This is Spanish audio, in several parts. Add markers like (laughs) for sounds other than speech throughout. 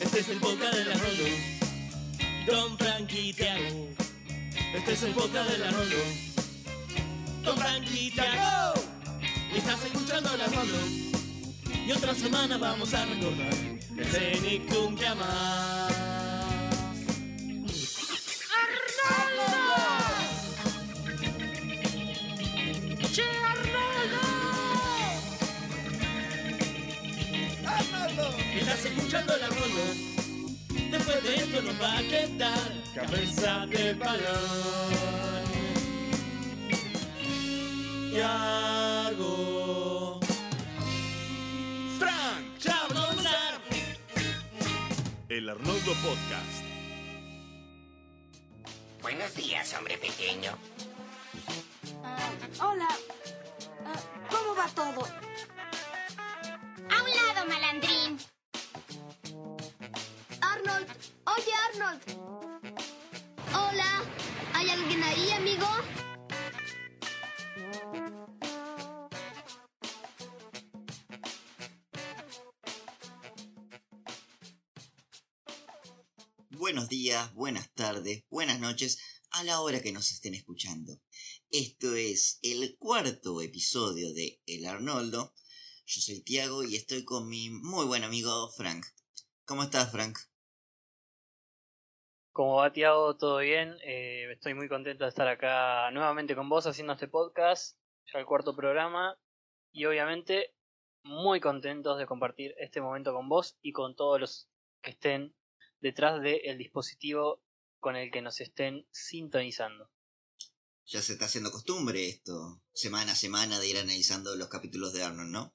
Este es el podcast de la Rolo. Don Frankie Tiago. Este es el podcast de la Rolo. Don Frankie Tiago. Y estás escuchando la Rolo. Y otra semana vamos a recordar el Cenicum que amás. Escuchando la Rolo. Después de esto nos va a quedar cabeza de balón. Tiago. Frank. Ya vamos a comenzar. El Arnoldo Podcast. Buenos días, hombre pequeño. Ah, hola. Ah, ¿Cómo va todo? A un lado, malandrín. Oye, Arnold. Hola. ¿Hay alguien ahí, amigo? Buenos días, buenas tardes, buenas noches, a la hora que nos estén escuchando. Esto es el cuarto episodio de El Arnoldo. Yo soy Tiago y estoy con mi muy buen amigo Frank. ¿Cómo estás, Frank? Como va Tiago, todo bien. Eh, estoy muy contento de estar acá nuevamente con vos haciendo este podcast, ya el cuarto programa. Y obviamente muy contentos de compartir este momento con vos y con todos los que estén detrás del dispositivo con el que nos estén sintonizando. Ya se está haciendo costumbre esto, semana a semana, de ir analizando los capítulos de Arnold, ¿no?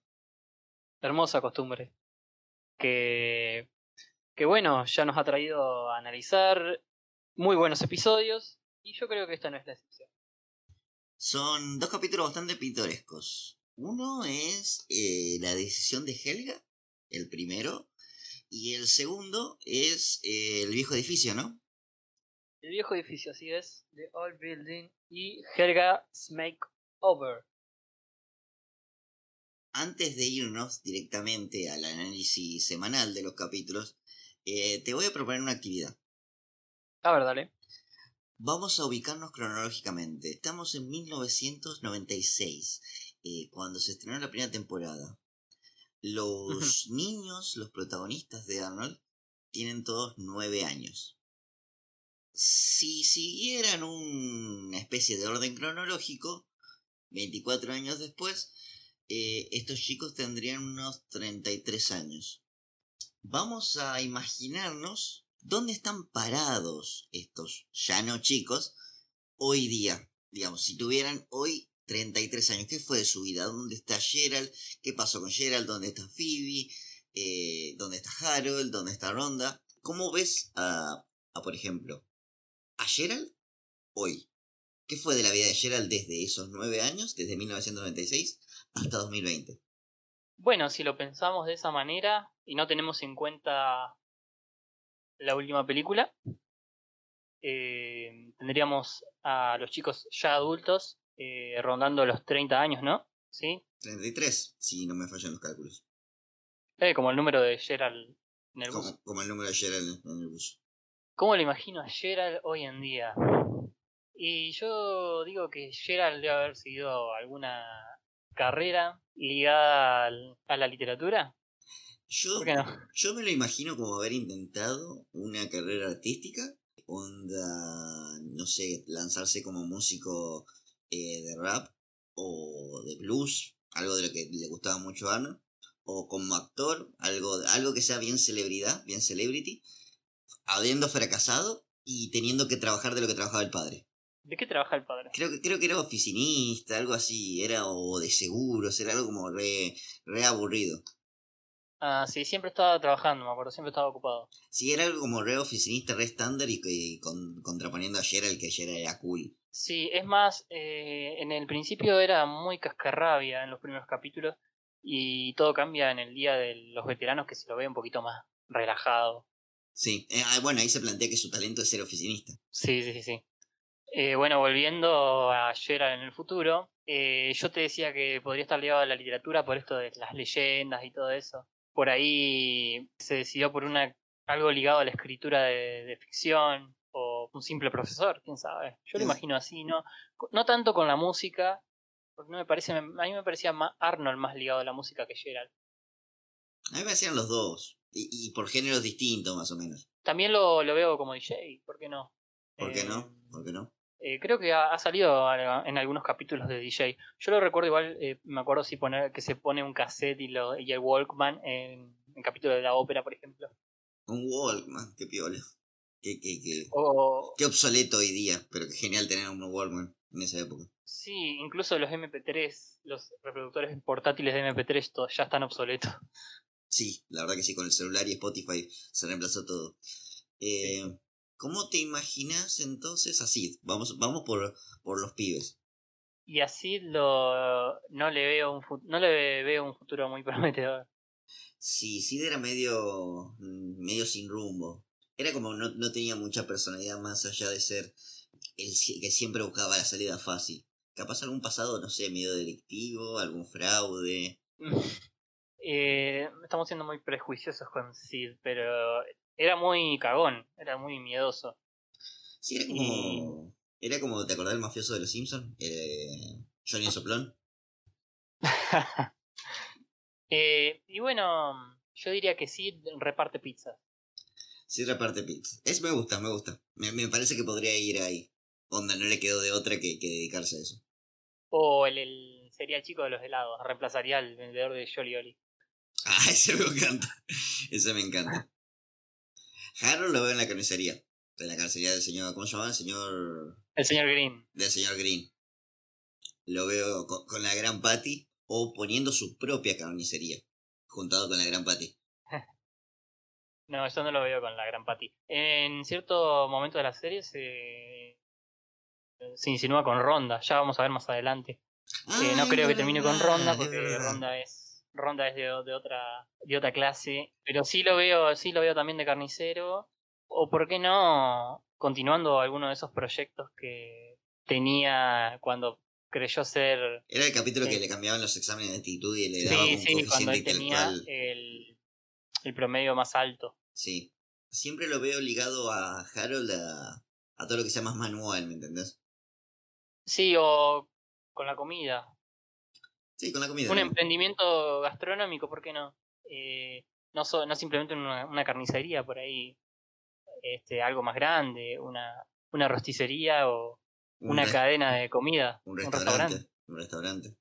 Hermosa costumbre. Que, que bueno, ya nos ha traído a analizar muy buenos episodios y yo creo que esta no es la excepción. Son dos capítulos bastante pintorescos. Uno es eh, la decisión de Helga, el primero, y el segundo es eh, el viejo edificio, ¿no? El viejo edificio, así es, The Old Building y Helga Smake Over. Antes de irnos directamente al análisis semanal de los capítulos, eh, te voy a proponer una actividad. A ver, dale. Vamos a ubicarnos cronológicamente. Estamos en 1996, eh, cuando se estrenó la primera temporada. Los niños, los protagonistas de Arnold, tienen todos nueve años. Si siguieran una especie de orden cronológico, 24 años después, eh, estos chicos tendrían unos 33 años. Vamos a imaginarnos dónde están parados estos ya no chicos hoy día. Digamos, si tuvieran hoy 33 años, ¿qué fue de su vida? ¿Dónde está Gerald? ¿Qué pasó con Gerald? ¿Dónde está Phoebe? Eh, ¿Dónde está Harold? ¿Dónde está Ronda? ¿Cómo ves a, a, por ejemplo, a Gerald hoy? ¿Qué fue de la vida de Gerald desde esos nueve años, desde 1996 hasta 2020? Bueno, si lo pensamos de esa manera y no tenemos en cuenta la última película, eh, tendríamos a los chicos ya adultos eh, rondando los 30 años, ¿no? ¿Sí? 33, si no me fallan los cálculos. Eh, como el número de Gerald en el bus. Como, como el número de Gerald en el bus. ¿Cómo le imagino a Gerald hoy en día? Y yo digo que Gerald debe haber seguido alguna carrera ligada al- a la literatura. Yo, ¿Por qué no? yo me lo imagino como haber intentado una carrera artística, onda, no sé, lanzarse como músico eh, de rap o de blues, algo de lo que le gustaba mucho a Arnold, o como actor, algo, algo que sea bien celebridad, bien celebrity, habiendo fracasado y teniendo que trabajar de lo que trabajaba el padre. ¿De qué trabaja el padre? Creo que, creo que era oficinista, algo así, era o de seguros, era algo como re, re aburrido. Ah, sí, siempre estaba trabajando, me acuerdo, siempre estaba ocupado. Sí, era algo como re oficinista, re estándar y, y con, contraponiendo a Gerald, que Gerald era cool. Sí, es más, eh, en el principio era muy cascarrabia en los primeros capítulos y todo cambia en el día de los veteranos que se lo ve un poquito más relajado. Sí, eh, ah, bueno, ahí se plantea que su talento es ser oficinista. Sí, sí, sí, sí. Eh, bueno, volviendo a Gerald en el futuro, eh, yo te decía que podría estar ligado a la literatura por esto de las leyendas y todo eso. Por ahí se decidió por una algo ligado a la escritura de, de ficción o un simple profesor, quién sabe. Yo lo imagino así, no, no tanto con la música, porque no me parece, a mí me parecía más Arnold más ligado a la música que Gerald. A mí me hacían los dos. Y, y por géneros distintos, más o menos. También lo, lo veo como DJ, ¿por qué no? ¿Por qué Eh, no? ¿Por qué no? Eh, creo que ha, ha salido a- en algunos capítulos de DJ. Yo lo recuerdo igual, eh, me acuerdo si poner que se pone un cassette y, lo, y el Walkman en, en capítulos de la ópera, por ejemplo. Un Walkman, qué piola. Qué, qué, qué, O, qué obsoleto hoy día, pero qué genial tener un Walkman en esa época. sí, incluso los MP3, los reproductores portátiles de MP3 to- ya están obsoletos. Sí, la verdad que sí, con el celular y Spotify se reemplazó todo. Eh, ¿Cómo te imaginas entonces así? Vamos, vamos por, por los pibes. Y así lo, no, le veo un, no le veo un futuro muy (laughs) prometedor. Sí, Sid era medio, mm, medio sin rumbo. Era como no, no tenía mucha personalidad más allá de ser el que siempre buscaba la salida fácil. Capaz algún pasado, no sé, medio delictivo, algún fraude. (laughs) Eh, estamos siendo muy prejuiciosos con Sid, pero era muy cagón, era muy miedoso. Sí, era como... Era como, ¿te acordás del mafioso de los Simpsons? Eh, Johnny Soplón. (laughs) Eh, y bueno, yo diría que Sid reparte pizza. Sí, reparte pizza. Es, me gusta, me gusta. Me, me parece que podría ir ahí. Onda, no le quedó de otra que, que dedicarse a eso. O el, el sería el chico de los helados, reemplazaría al vendedor de Jolly Oli. (laughs) Ah, ese me encanta. Ese me encanta. Harold lo veo en la carnicería. En la carnicería del señor, ¿cómo se llama? El señor... El señor Green. Del señor Green. Lo veo con, con la gran Patty o poniendo su propia carnicería. Juntado con la gran Patty. (laughs) No, yo no lo veo con la gran Patty. En cierto momento de la serie se, se insinúa con Ronda, ya vamos a ver más adelante. Eh, no creo que es termine con Ronda porque. Ronda es Ronda es de, de otra de otra clase, pero sí lo veo, sí lo veo también de carnicero o por qué no continuando alguno de esos proyectos que tenía cuando creyó ser Era el capítulo que le cambiaban los exámenes de actitud y le daban sí, un sí, cuando coeficiente él tenía intelectual. el, el promedio más alto. Sí. Siempre lo veo ligado a Harold a, a todo lo que sea más manual, ¿me entendés? Sí, o con la comida, Sí, con la comida. un ¿no? emprendimiento gastronómico, ¿por qué no? Eh, no, so- no simplemente una, una carnicería por ahí, este, algo más grande, una, una rosticería o Un una cadena de comida, Un restaurante. Un restaurante.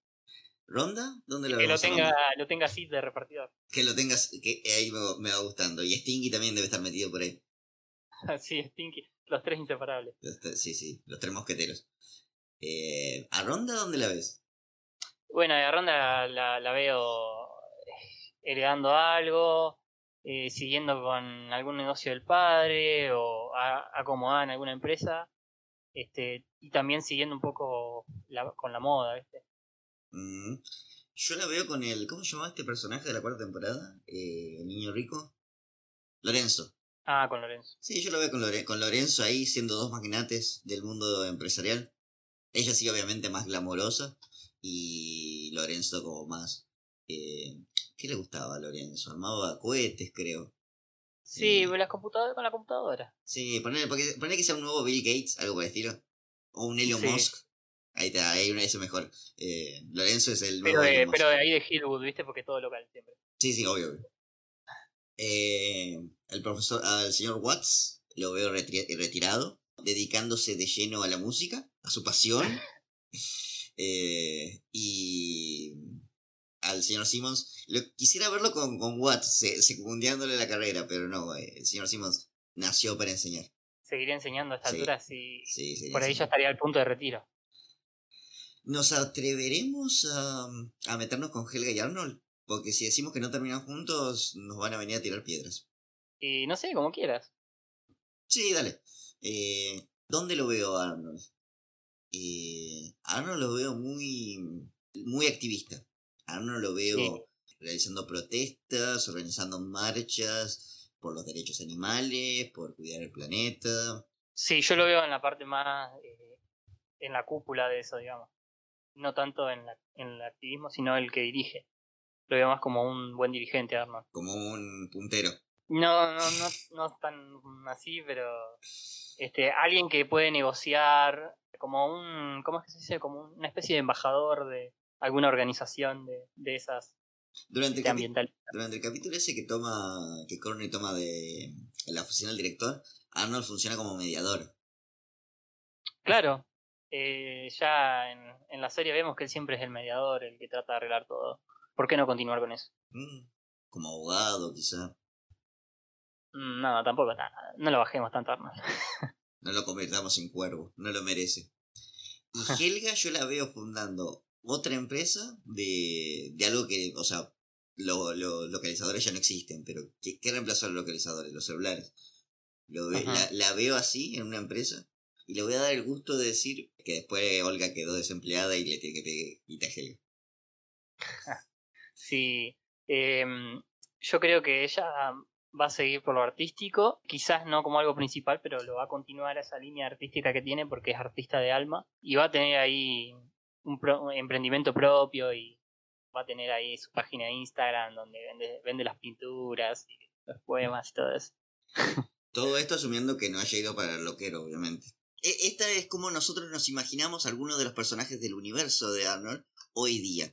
¿Ronda? ¿Dónde lo Que lo tenga, lo tenga así de repartidor. Que lo tengas, que ahí me, me va gustando. Y Stinky también debe estar metido por ahí. (laughs) Así, Stinky, los tres inseparables. Sí, sí, los tres mosqueteros. Eh, ¿A Ronda dónde la ves? Bueno, a Ronda la, la veo heredando algo, eh, siguiendo con algún negocio del padre o a- acomodada en alguna empresa, este, y también siguiendo un poco la- con la moda, ¿viste? Mm, Yo la veo con el. ¿Cómo se llamaba este personaje de la cuarta temporada? Eh, el niño rico. Lorenzo. Ah, con Lorenzo. Sí, yo lo veo con, Lore- con Lorenzo ahí siendo dos magnates del mundo empresarial. Ella sí, obviamente, más glamorosa. Y Lorenzo como más... eh, ¿Qué le gustaba a Lorenzo? Armaba cohetes, creo. Sí, Eh, las computadoras con la computadora. Sí, ponerle que sea un nuevo Bill Gates, algo por el estilo. O un Elon Sí. Musk. Ahí está, ahí una eso mejor. Eh, Lorenzo es el nuevo Pero, Elon de, Musk. pero ahí de Hillwood, ¿viste? Porque todo local siempre. Sí, sí, obvio. obvio. Eh, el profesor, al señor Watts, lo veo retri- retirado, dedicándose de lleno a la música, a su pasión. (laughs) Eh, y al señor Simmons, lo, quisiera verlo con, con Watts, se- secundiándole la carrera, pero no, eh, el señor Simmons nació para enseñar. Seguiría enseñando a esta Sí. altura si Sí, por ahí ya estaría al punto de retiro. ¿Nos atreveremos a, a meternos con Helga y Arnold? Porque si decimos que no terminan juntos, nos van a venir a tirar piedras. Y no sé, como quieras. Sí, dale. Eh, ¿Dónde lo veo Arnold? Eh, a Arnold lo veo muy, muy activista. A Arnold lo veo Sí. realizando protestas, organizando marchas por los derechos animales, por cuidar el planeta. Sí, yo lo veo en la parte más, eh, en la cúpula de eso, digamos. No tanto en, la, en el activismo, sino el que dirige. Lo veo más como un buen dirigente, Arnold. como un puntero. No, no, no, no es tan así, pero este, alguien que puede negociar como un, ¿cómo es que se dice? Como una especie de embajador de alguna organización de, de esas Durante el, ambiental. durante el capítulo ese que toma, que Corny toma de la oficina del director, Arnold funciona como mediador. Claro, eh, ya en, en la serie vemos que él siempre es el mediador, el que trata de arreglar todo. ¿Por qué no continuar con eso? Mm, Como abogado, quizá. Mm, No, tampoco, nada, no lo bajemos tanto, Arnold. (laughs) No lo convirtamos en cuervo, no lo merece. Y (laughs) Helga yo la veo fundando otra empresa de, de algo que, o sea, lo- los localizadores ya no existen, pero ¿qué, qué reemplazó a los localizadores? Los celulares. Lo la, la veo así en una empresa y le voy a dar el gusto de decir que después Olga quedó desempleada y le tiene que pedir guita a Helga. (laughs) Sí, em, yo creo que ella va a seguir por lo artístico, quizás no como algo principal, pero lo va a continuar esa línea artística que tiene porque es artista de alma y va a tener ahí un, pro- un emprendimiento propio y va a tener ahí su página de Instagram donde vende, vende las pinturas y los poemas y todo eso. (laughs) Todo esto asumiendo que no haya ido para el loquero, obviamente. E- Esta es como nosotros nos imaginamos algunos de los personajes del universo de Arnold hoy día.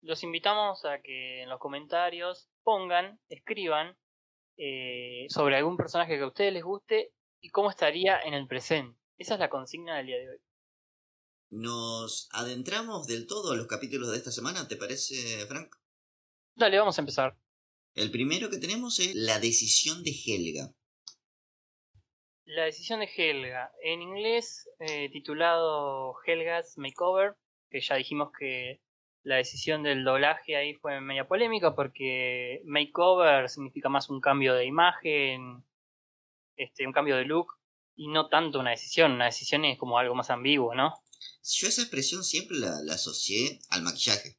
Los invitamos a que en los comentarios pongan, escriban eh, sobre algún personaje que a ustedes les guste y cómo estaría en el presente. Esa es la consigna del día de hoy. ¿Nos adentramos del todo a los capítulos de esta semana? ¿Te parece, Frank? Dale, vamos a empezar. El primero que tenemos es la decisión de Helga. La decisión de Helga, en inglés eh, titulado Helga's Makeover, que ya dijimos que la decisión del doblaje ahí fue media polémica porque makeover significa más un cambio de imagen, este, un cambio de look y no tanto una decisión. Una decisión es como algo más ambiguo, ¿no? Yo esa expresión siempre la, la asocié al maquillaje.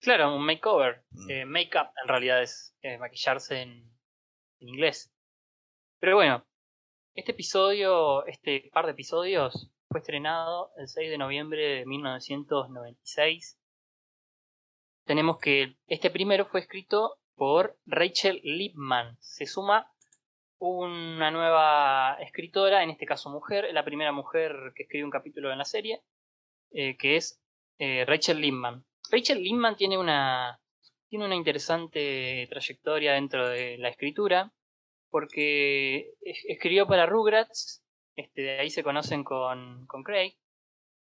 Claro, un makeover. Mm. Eh, make-up en realidad es eh, maquillarse en, en inglés. Pero bueno, este episodio, este par de episodios, fue estrenado el 6 de noviembre de 1996. Tenemos que este primero fue escrito por Rachel Lipman. Se suma una nueva escritora, en este caso mujer, la primera mujer que escribe un capítulo en la serie, eh, que es eh, Rachel Lipman. Rachel Lindman tiene una, tiene una interesante trayectoria dentro de la escritura, porque es- escribió para Rugrats, este, de ahí se conocen con, con Craig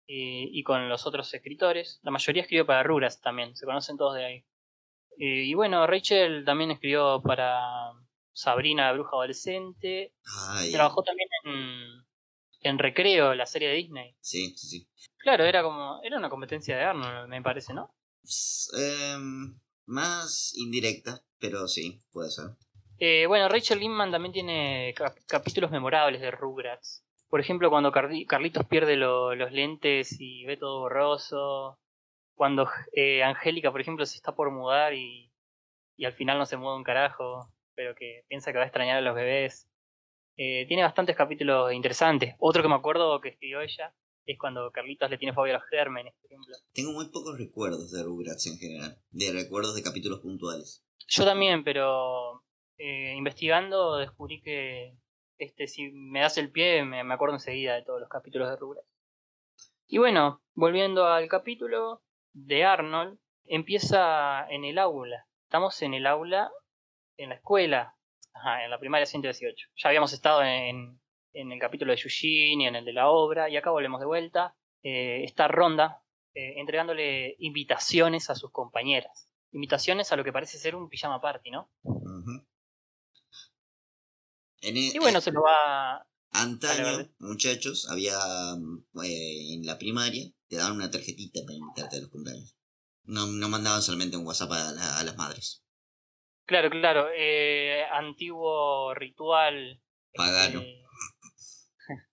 eh, y con los otros escritores. La mayoría escribió para Rugrats también, se conocen todos de ahí. Eh, y bueno, Rachel también escribió para Sabrina la Bruja Adolescente, Ay, trabajó también en, en Recreo, la serie de Disney. sí, sí, sí. Claro, era como, era una competencia de Arnold, me parece, ¿no? Em, más indirecta, pero sí, puede ser. Eh, bueno, Rachel Lindman también tiene cap- capítulos memorables de Rugrats. Por ejemplo, cuando Carli- Carlitos pierde lo- los lentes y ve todo borroso. Cuando eh, Angélica, por ejemplo, se está por mudar y, y al final no se muda un carajo, pero que piensa que va a extrañar a los bebés. Eh, tiene bastantes capítulos interesantes. Otro que me acuerdo que escribió ella es cuando Carlitos le tiene fobia a los gérmenes, por ejemplo. Tengo muy pocos recuerdos de Rugrats en general, de recuerdos de capítulos puntuales. Yo también, pero eh, investigando descubrí que este si me das el pie me, me acuerdo enseguida de todos los capítulos de Rugrats. Y bueno, volviendo al capítulo de Arnold, empieza en el aula. Estamos en el aula, en la escuela, en la primaria 118. Ya habíamos estado en, en el capítulo de Eugene y en el de la obra, y acá volvemos de vuelta. Eh, esta ronda eh, entregándole invitaciones a sus compañeras. Invitaciones a lo que parece ser un pijama party, ¿no? En e- Y bueno, eh, se lo va. antaño, Vale, muchachos, había mm, eh, en la primaria, te daban una tarjetita para invitarte a los cumpleaños. No, no mandaban solamente un WhatsApp a, la- a las madres. Claro, claro. eh, antiguo ritual. Pagano. eh, (laughs)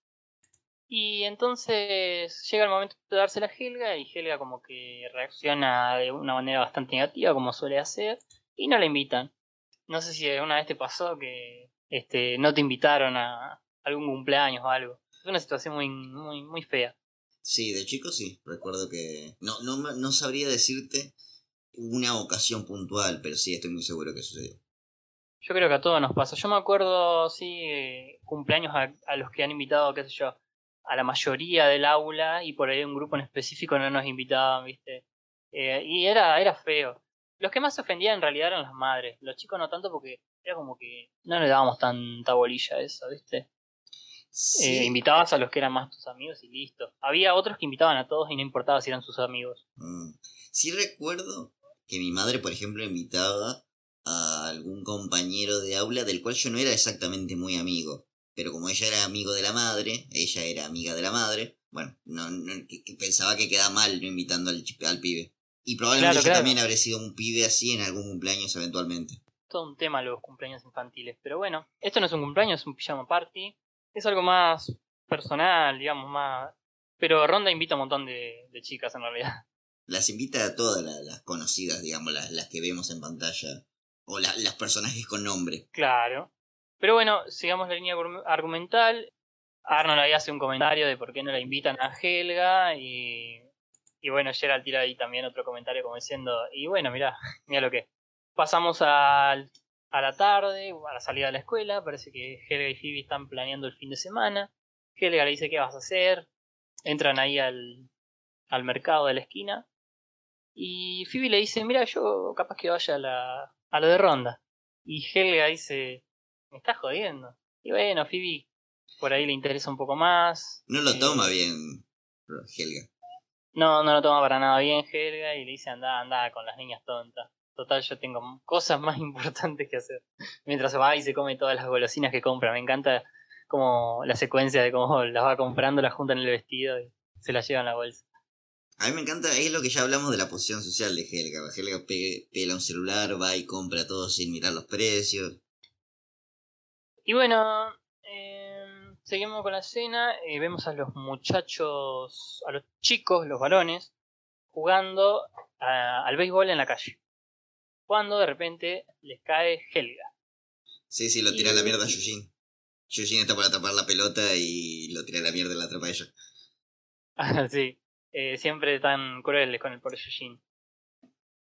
Y entonces llega el momento de dársela a Helga y Helga como que reacciona de una manera bastante negativa como suele hacer y no la invitan. No sé si alguna vez te pasó que este, no te invitaron a algún cumpleaños o algo. Es una situación muy, muy, muy fea. Sí, de chico sí, recuerdo que... No, no, no sabría decirte una ocasión puntual, pero sí estoy muy seguro que sucedió. Yo creo que a todos nos pasa. Yo me acuerdo, sí, eh, cumpleaños a, a los que han invitado, qué sé yo, a la mayoría del aula y por ahí un grupo en específico no nos invitaban, ¿viste? Eh, y era, era feo. Los que más se ofendían en realidad eran las madres. Los chicos no tanto porque era como que no le dábamos tanta bolilla a eso, ¿viste? Sí. Eh, invitabas a los que eran más tus amigos y listo. Había otros que invitaban a todos y no importaba si eran sus amigos. Mm. Sí recuerdo que mi madre, por ejemplo, invitaba a algún compañero de aula del cual yo no era exactamente muy amigo. Pero como ella era amigo de la madre, ella era amiga de la madre, bueno, no, no- que- que pensaba que queda mal no invitando al, pibe. Y probablemente Claro, yo claro. también habré sido un pibe así en algún cumpleaños eventualmente. Todo un tema los cumpleaños infantiles. Pero bueno, esto no es un cumpleaños, es un pijama party. Es algo más personal, digamos, más... Pero Ronda invita a un montón de, de chicas en realidad. Las invita a todas la- las, conocidas, digamos, las, las que vemos en pantalla. O la- las personajes con nombre. Claro. Pero bueno, sigamos la línea argum- argumental. Arnold ahí hace un comentario de por qué no la invitan a Helga y, y bueno, Gerald tira ahí también otro comentario como diciendo, y bueno, mira, mira lo que es. Pasamos al- a la tarde, a la salida de la escuela, parece que Helga y Phoebe están planeando el fin de semana. Helga le dice qué vas a hacer, entran ahí al, al mercado de la esquina y Phoebe le dice, mira, yo capaz que vaya a la, a lo de ronda. Y Helga dice, me estás jodiendo. Y bueno, Phoebe por ahí le interesa un poco más. No lo Eh, toma bien Helga. No, no lo toma para nada bien Helga y le dice, anda, anda con las niñas tontas. Total, yo tengo cosas más (laughs) importantes que hacer. Mientras va y se come todas las golosinas que compra. Me encanta como la secuencia de cómo las va comprando, las junta en el vestido y se las lleva en la bolsa. A mí me encanta, es lo que ya hablamos de la posición social de Helga. Helga pe- pela un celular, va y compra todo sin mirar los precios. Y bueno, eh, seguimos con la escena. eh, vemos a los muchachos, a los chicos, los varones, jugando a- al béisbol en la calle. Cuando de repente les cae Helga. Sí, sí, lo tira a la mierda a Yujin. Yujin está para atrapar la pelota y lo tira a la mierda y la atrapa ella. Ah, (laughs) sí, eh, siempre tan crueles con el pobre Yujin.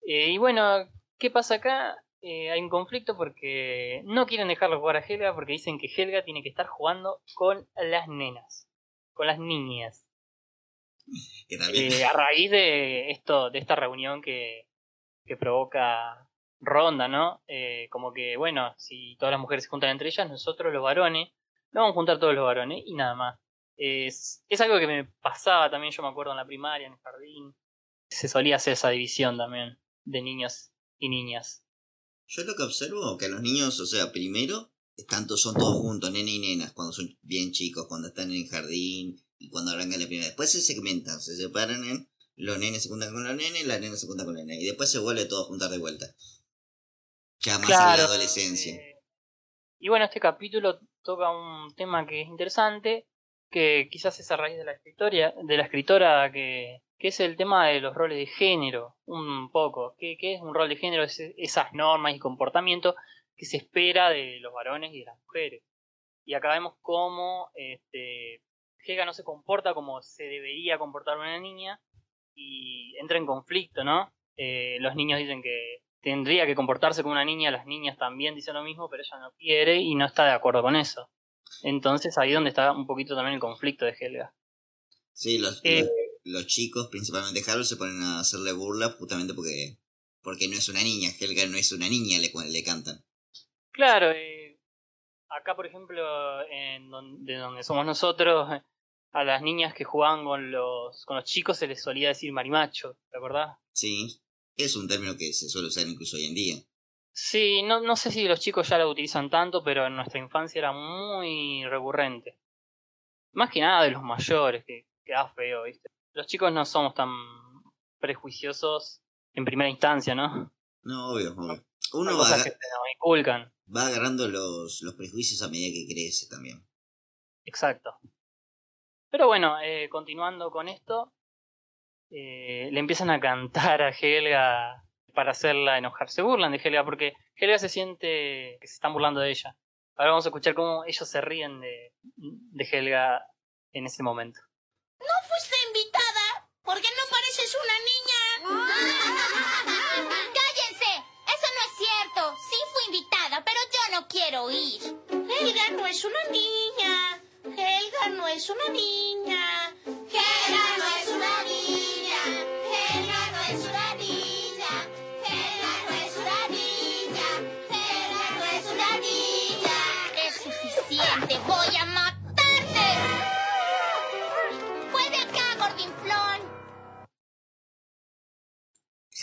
Eh, y bueno, ¿qué pasa acá? Eh, hay un conflicto porque no quieren dejarlo jugar a Helga porque dicen que Helga tiene que estar jugando con las nenas, con las niñas. Que también. A raíz de esto, de esta reunión que, que provoca Ronda, ¿no? Eh, como que, bueno, si todas las mujeres se juntan entre ellas, nosotros los varones, no vamos a juntar todos los varones y nada más. Es, algo que me pasaba también, yo me acuerdo en la primaria, en el jardín. Se solía hacer esa división también de niños y niñas. Yo lo que observo que los niños, o sea, primero, tanto son todos juntos, nene y nenas, cuando son bien chicos, cuando están en el jardín y cuando arrancan la primera. Después se segmentan, se separan en los nenes se juntan con los nenes, las nenas se juntan con las nenas. Y después se vuelve todo a juntar de vuelta. Ya más a la adolescencia. y bueno, este capítulo toca un tema que es interesante, que quizás es a raíz de la escritoria, de la escritora que, que es el tema de los roles de género, un poco. ¿Qué, qué es un rol de género? Es esas normas y comportamientos que se espera de los varones y de las mujeres. Y acá vemos cómo este, Helga no se comporta como se debería comportar una niña y entra en conflicto, ¿no? Eh, los niños dicen que tendría que comportarse como una niña, las niñas también dicen lo mismo, pero ella no quiere y no está de acuerdo con eso. Entonces ahí donde está un poquito también el conflicto de Helga. Sí, los, Eh, los, los chicos, principalmente Harold, se ponen a hacerle burla justamente porque porque no es una niña. Helga no es una niña, le, le cantan. Claro, eh, acá por ejemplo, en donde, donde somos nosotros, a las niñas que jugaban con los, con los chicos se les solía decir marimacho, ¿te acordás? Sí, es un término que se suele usar incluso hoy en día. Sí, no, no sé si los chicos ya lo utilizan tanto, pero en nuestra infancia era muy recurrente. Más que nada de los mayores, que queda feo, ¿viste? Los chicos no somos tan prejuiciosos en primera instancia, ¿no? No, obvio, obvio. Uno va, inculcan. va agarrando los, los prejuicios a medida que crece también. Exacto. Pero bueno, eh, continuando con esto, eh, le empiezan a cantar a Helga para hacerla enojar. Se burlan de Helga porque Helga se siente que se están burlando de ella. Ahora vamos a escuchar cómo ellos se ríen de, de Helga en ese momento. ¿No fuiste invitada? Porque no pareces una niña. (laughs) ¡Cállense! Eso no es cierto. Sí fui invitada, pero yo no quiero ir. Helga no es una niña. Helga no es una niña. Helga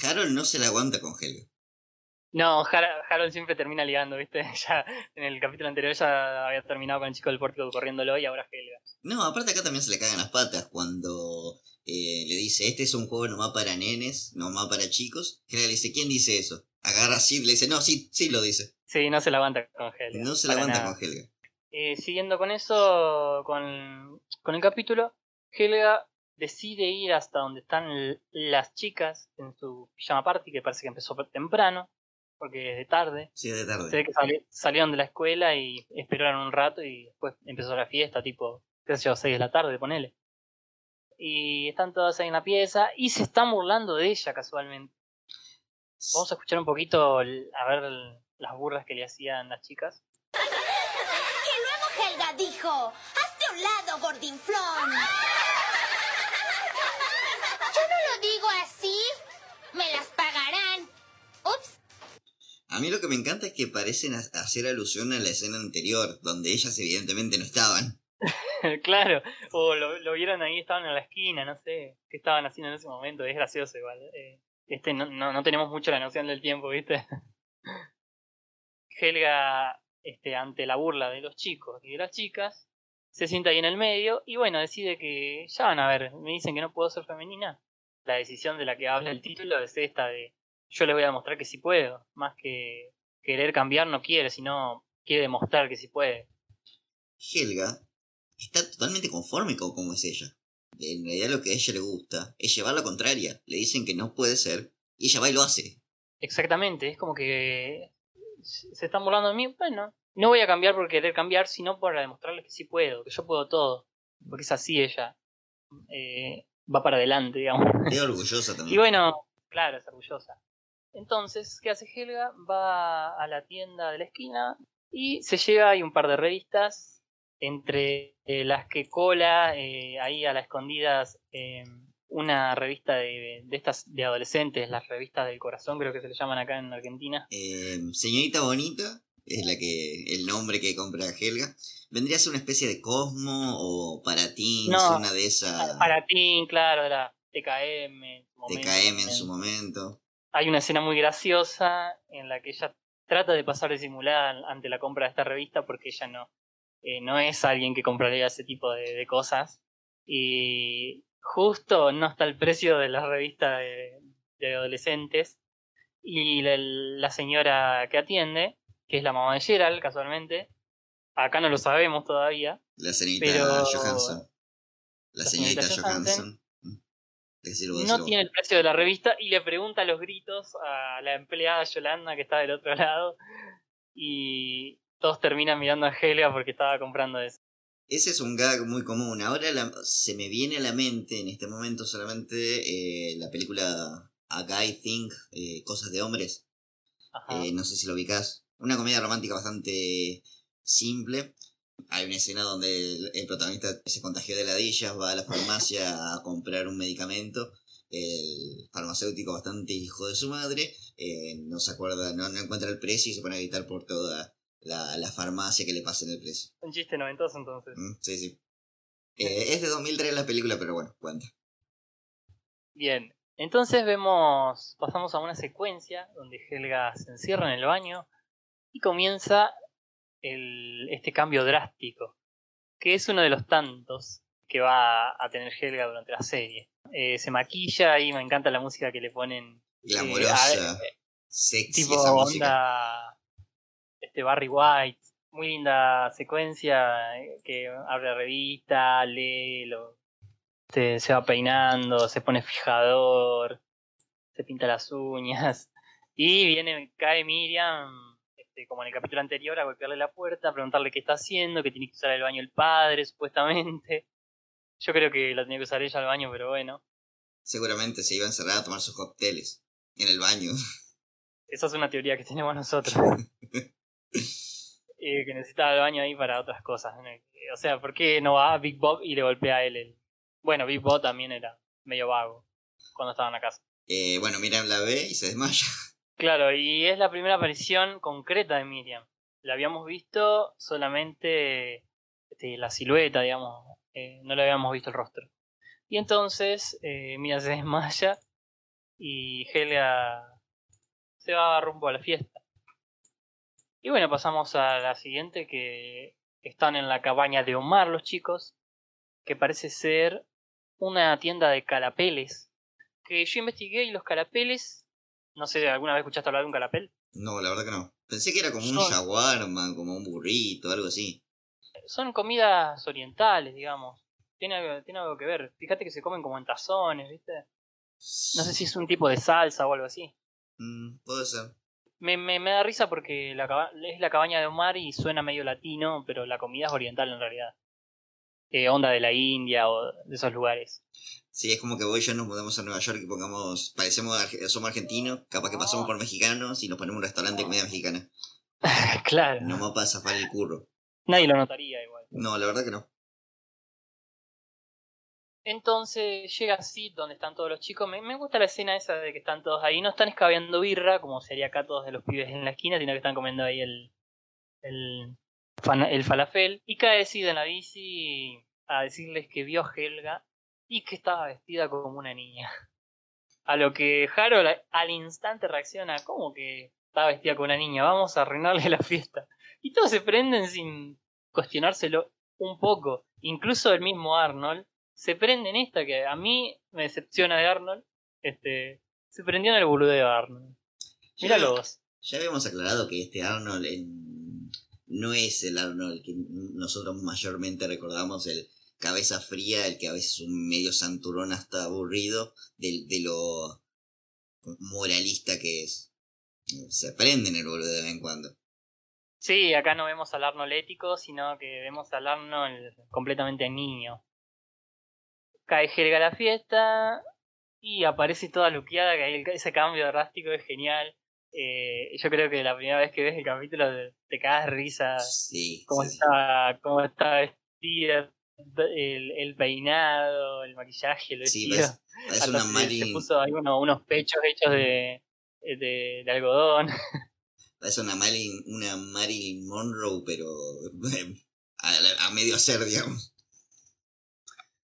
Harold no se la aguanta con Helga. No, Har- Harold siempre termina ligando, ¿viste? (laughs) Ya en el capítulo anterior ya había terminado con el chico del pórtico corriéndolo y ahora Helga. No, aparte acá también se le cagan las patas cuando eh, le dice, este es un juego nomás para nenes, nomás para chicos. Helga le dice, ¿quién dice eso? Agarra a Sid, le dice, no, sí, sí lo dice. Sí, no se la aguanta con Helga. No se la aguanta nada. con Helga. Eh, siguiendo con eso, con, con el capítulo, Helga decide ir hasta donde están las chicas en su pijama party, que parece que empezó temprano, porque es de tarde. Sí, de Se tarde. ve que sali- salieron de la escuela y esperaron un rato y después empezó la fiesta, tipo, qué sé yo, 6 de la tarde, ponele. Y están todas ahí en la pieza y se están burlando de ella casualmente. Vamos a escuchar un poquito, el- a ver el- las burlas que le hacían las chicas. (laughs) Y luego Helga dijo, hazte un lado, gordinflón. A mí lo que me encanta es que parecen ha- hacer alusión a la escena anterior, donde ellas evidentemente no estaban. (laughs) claro, o lo, vieron ahí, estaban en la esquina, no sé qué estaban haciendo en ese momento, es gracioso igual. eh, este, no, no, no tenemos mucho la noción del tiempo, ¿viste? (laughs) Helga, este, ante la burla de los chicos y de las chicas, se sienta ahí en el medio y bueno, decide que ya van a ver, me dicen que no puedo ser femenina. La decisión de la que habla el título es esta de yo les voy a demostrar que sí puedo, más que querer cambiar no quiere, sino quiere demostrar que sí puede. Helga está totalmente conforme con cómo es ella. En realidad lo que a ella le gusta es llevar la contraria. Le dicen que no puede ser y ella va y lo hace. Exactamente, es como que se están burlando de mí. Bueno, no voy a cambiar por querer cambiar, sino para demostrarles que sí puedo, que yo puedo todo. Porque es así ella. Eh, va para adelante, digamos. Es orgullosa también. Y bueno, claro, es orgullosa. Entonces, ¿qué hace Helga? Va a la tienda de la esquina y se lleva ahí un par de revistas, entre eh, las que cola eh, ahí a las escondidas eh, una revista de, de estas de adolescentes, las revistas del corazón, creo que se le llaman acá en Argentina. Eh, señorita Bonita es la que el nombre que compra Helga. Vendría a ser una especie de Cosmo o para teens, No, una de esas Para ti, claro, de la TKM. en su momento TKM en su momento. Hay una escena muy graciosa en la que ella trata de pasar disimulada ante la compra de esta revista porque ella no, eh, no es alguien que compraría ese tipo de, de cosas. Y justo no está el precio de la revista de, de adolescentes. Y la, la señora que atiende, que es la mamá de Gerald, casualmente, acá no lo sabemos todavía, La señorita Pero- Johansson. La, La señorita, señorita Johansson. No tiene el precio de la revista y le pregunta a los gritos a la empleada Yolanda que está del otro lado y todos terminan mirando a Helga porque estaba comprando eso. Ese es un gag muy común. Ahora la- se me viene a la mente en este momento solamente eh, la película A Guy Think, eh, Cosas de Hombres. Eh, no sé si lo ubicás. Una comedia romántica bastante simple. Hay una escena donde el, el protagonista se contagió de ladillas, va a la farmacia a comprar un medicamento. El farmacéutico, bastante hijo de su madre, eh, no se acuerda, no, no encuentra el precio y se pone a gritar por toda la, la farmacia que le pasen el precio. Un chiste noventoso entonces. Mm, Sí, sí. Eh, es de 2003 la película, pero bueno, cuenta. Bien, entonces vemos, pasamos a una secuencia donde Helga se encierra en el baño y comienza el, este cambio drástico, que es uno de los tantos que va a tener Helga durante la serie. Eh, se maquilla y me encanta la música que le ponen. eh, Glamorosa, a- sexy tipo esa música. onda este Barry White muy linda secuencia eh, que abre la revista lee lo, se va peinando se pone fijador se pinta las uñas (laughs) y viene cae Miriam este, como en el capítulo anterior a golpearle la puerta a preguntarle qué está haciendo que tiene que usar el baño el padre (laughs) supuestamente yo creo que lo tenía que usar ella al baño pero bueno Seguramente se iba a encerrar a tomar sus cócteles en el baño. (laughs) esa es una teoría que tenemos nosotros (laughs) eh, que necesitaba el baño ahí para otras cosas. O sea, ¿por qué no va a Big Bob y le golpea a él? el- Bueno, Big Bob también era medio vago cuando estaba en la casa. Eh, bueno, Miriam la ve y se desmaya. Claro, y es la primera aparición concreta de Miriam. La habíamos visto solamente este, la silueta, digamos, eh, no le habíamos visto el rostro. Y entonces eh, Miriam se desmaya y Helga se va rumbo a la fiesta. Y bueno, pasamos a la siguiente que están en la cabaña de Omar los chicos, que parece ser una tienda de calapeles. Que yo investigué y los calapeles no sé, ¿alguna vez escuchaste hablar de un calapel? No, la verdad que no. Pensé que era como un Son- shawarma, como un burrito, algo así. Son comidas orientales, digamos. Tiene, algo- tiene algo que ver. Fíjate que se comen como en tazones, ¿viste? No sé si es un tipo de salsa o algo así. Mm, puede ser. Me, me, me da risa porque la, es la cabaña de Omar y suena medio latino, pero la comida es oriental en realidad. Eh, onda de la India o de esos lugares. Sí, es como que vos y yo nos mudamos a Nueva York y pongamos, parecemos, somos argentinos, capaz que pasamos por mexicanos y nos ponemos un restaurante de comida mexicana. (laughs) claro. No me pasa para el curro. Nadie lo notaría igual. No, la verdad que no. Entonces llega Sid donde están todos los chicos. Me, me gusta la escena esa de que están todos ahí. No están escabeando birra, como sería acá todos de los pibes en la esquina, sino que están comiendo ahí el, el, el falafel. Y cae Sid en la bici a decirles que vio a Helga y que estaba vestida como una niña. A lo que Harold al instante reacciona, ¿cómo que estaba vestida como una niña? Vamos a arruinarle la fiesta. Y todos se prenden sin cuestionárselo un poco. Incluso el mismo Arnold se prende en esta que a mí me decepciona de Arnold. Este, se prendió en el boludeo de Arnold. Míralo vos. Ya habíamos aclarado que este Arnold en- no es el Arnold que nosotros mayormente recordamos, el cabeza fría, el que a veces es un medio santurrón hasta aburrido, de, de lo moralista que es. Se prende en el boludo de vez en cuando. Sí, acá no vemos al Arnold ético, sino que vemos al Arnold completamente niño. Cae Helga a la fiesta y aparece toda luqueada, que el- ese cambio drástico es genial. Eh, yo creo que la primera vez que ves el capítulo te, te cagas risa. Sí, cómo sí, sí. está, cómo está vestida, el, el peinado, el maquillaje, el Sí, vestido. parece, parece una se- puso ahí uno- unos pechos hechos de, de, de algodón. (laughs) parece una Marilyn, una Marilyn Monroe, pero a, la- a medio hacer, digamos.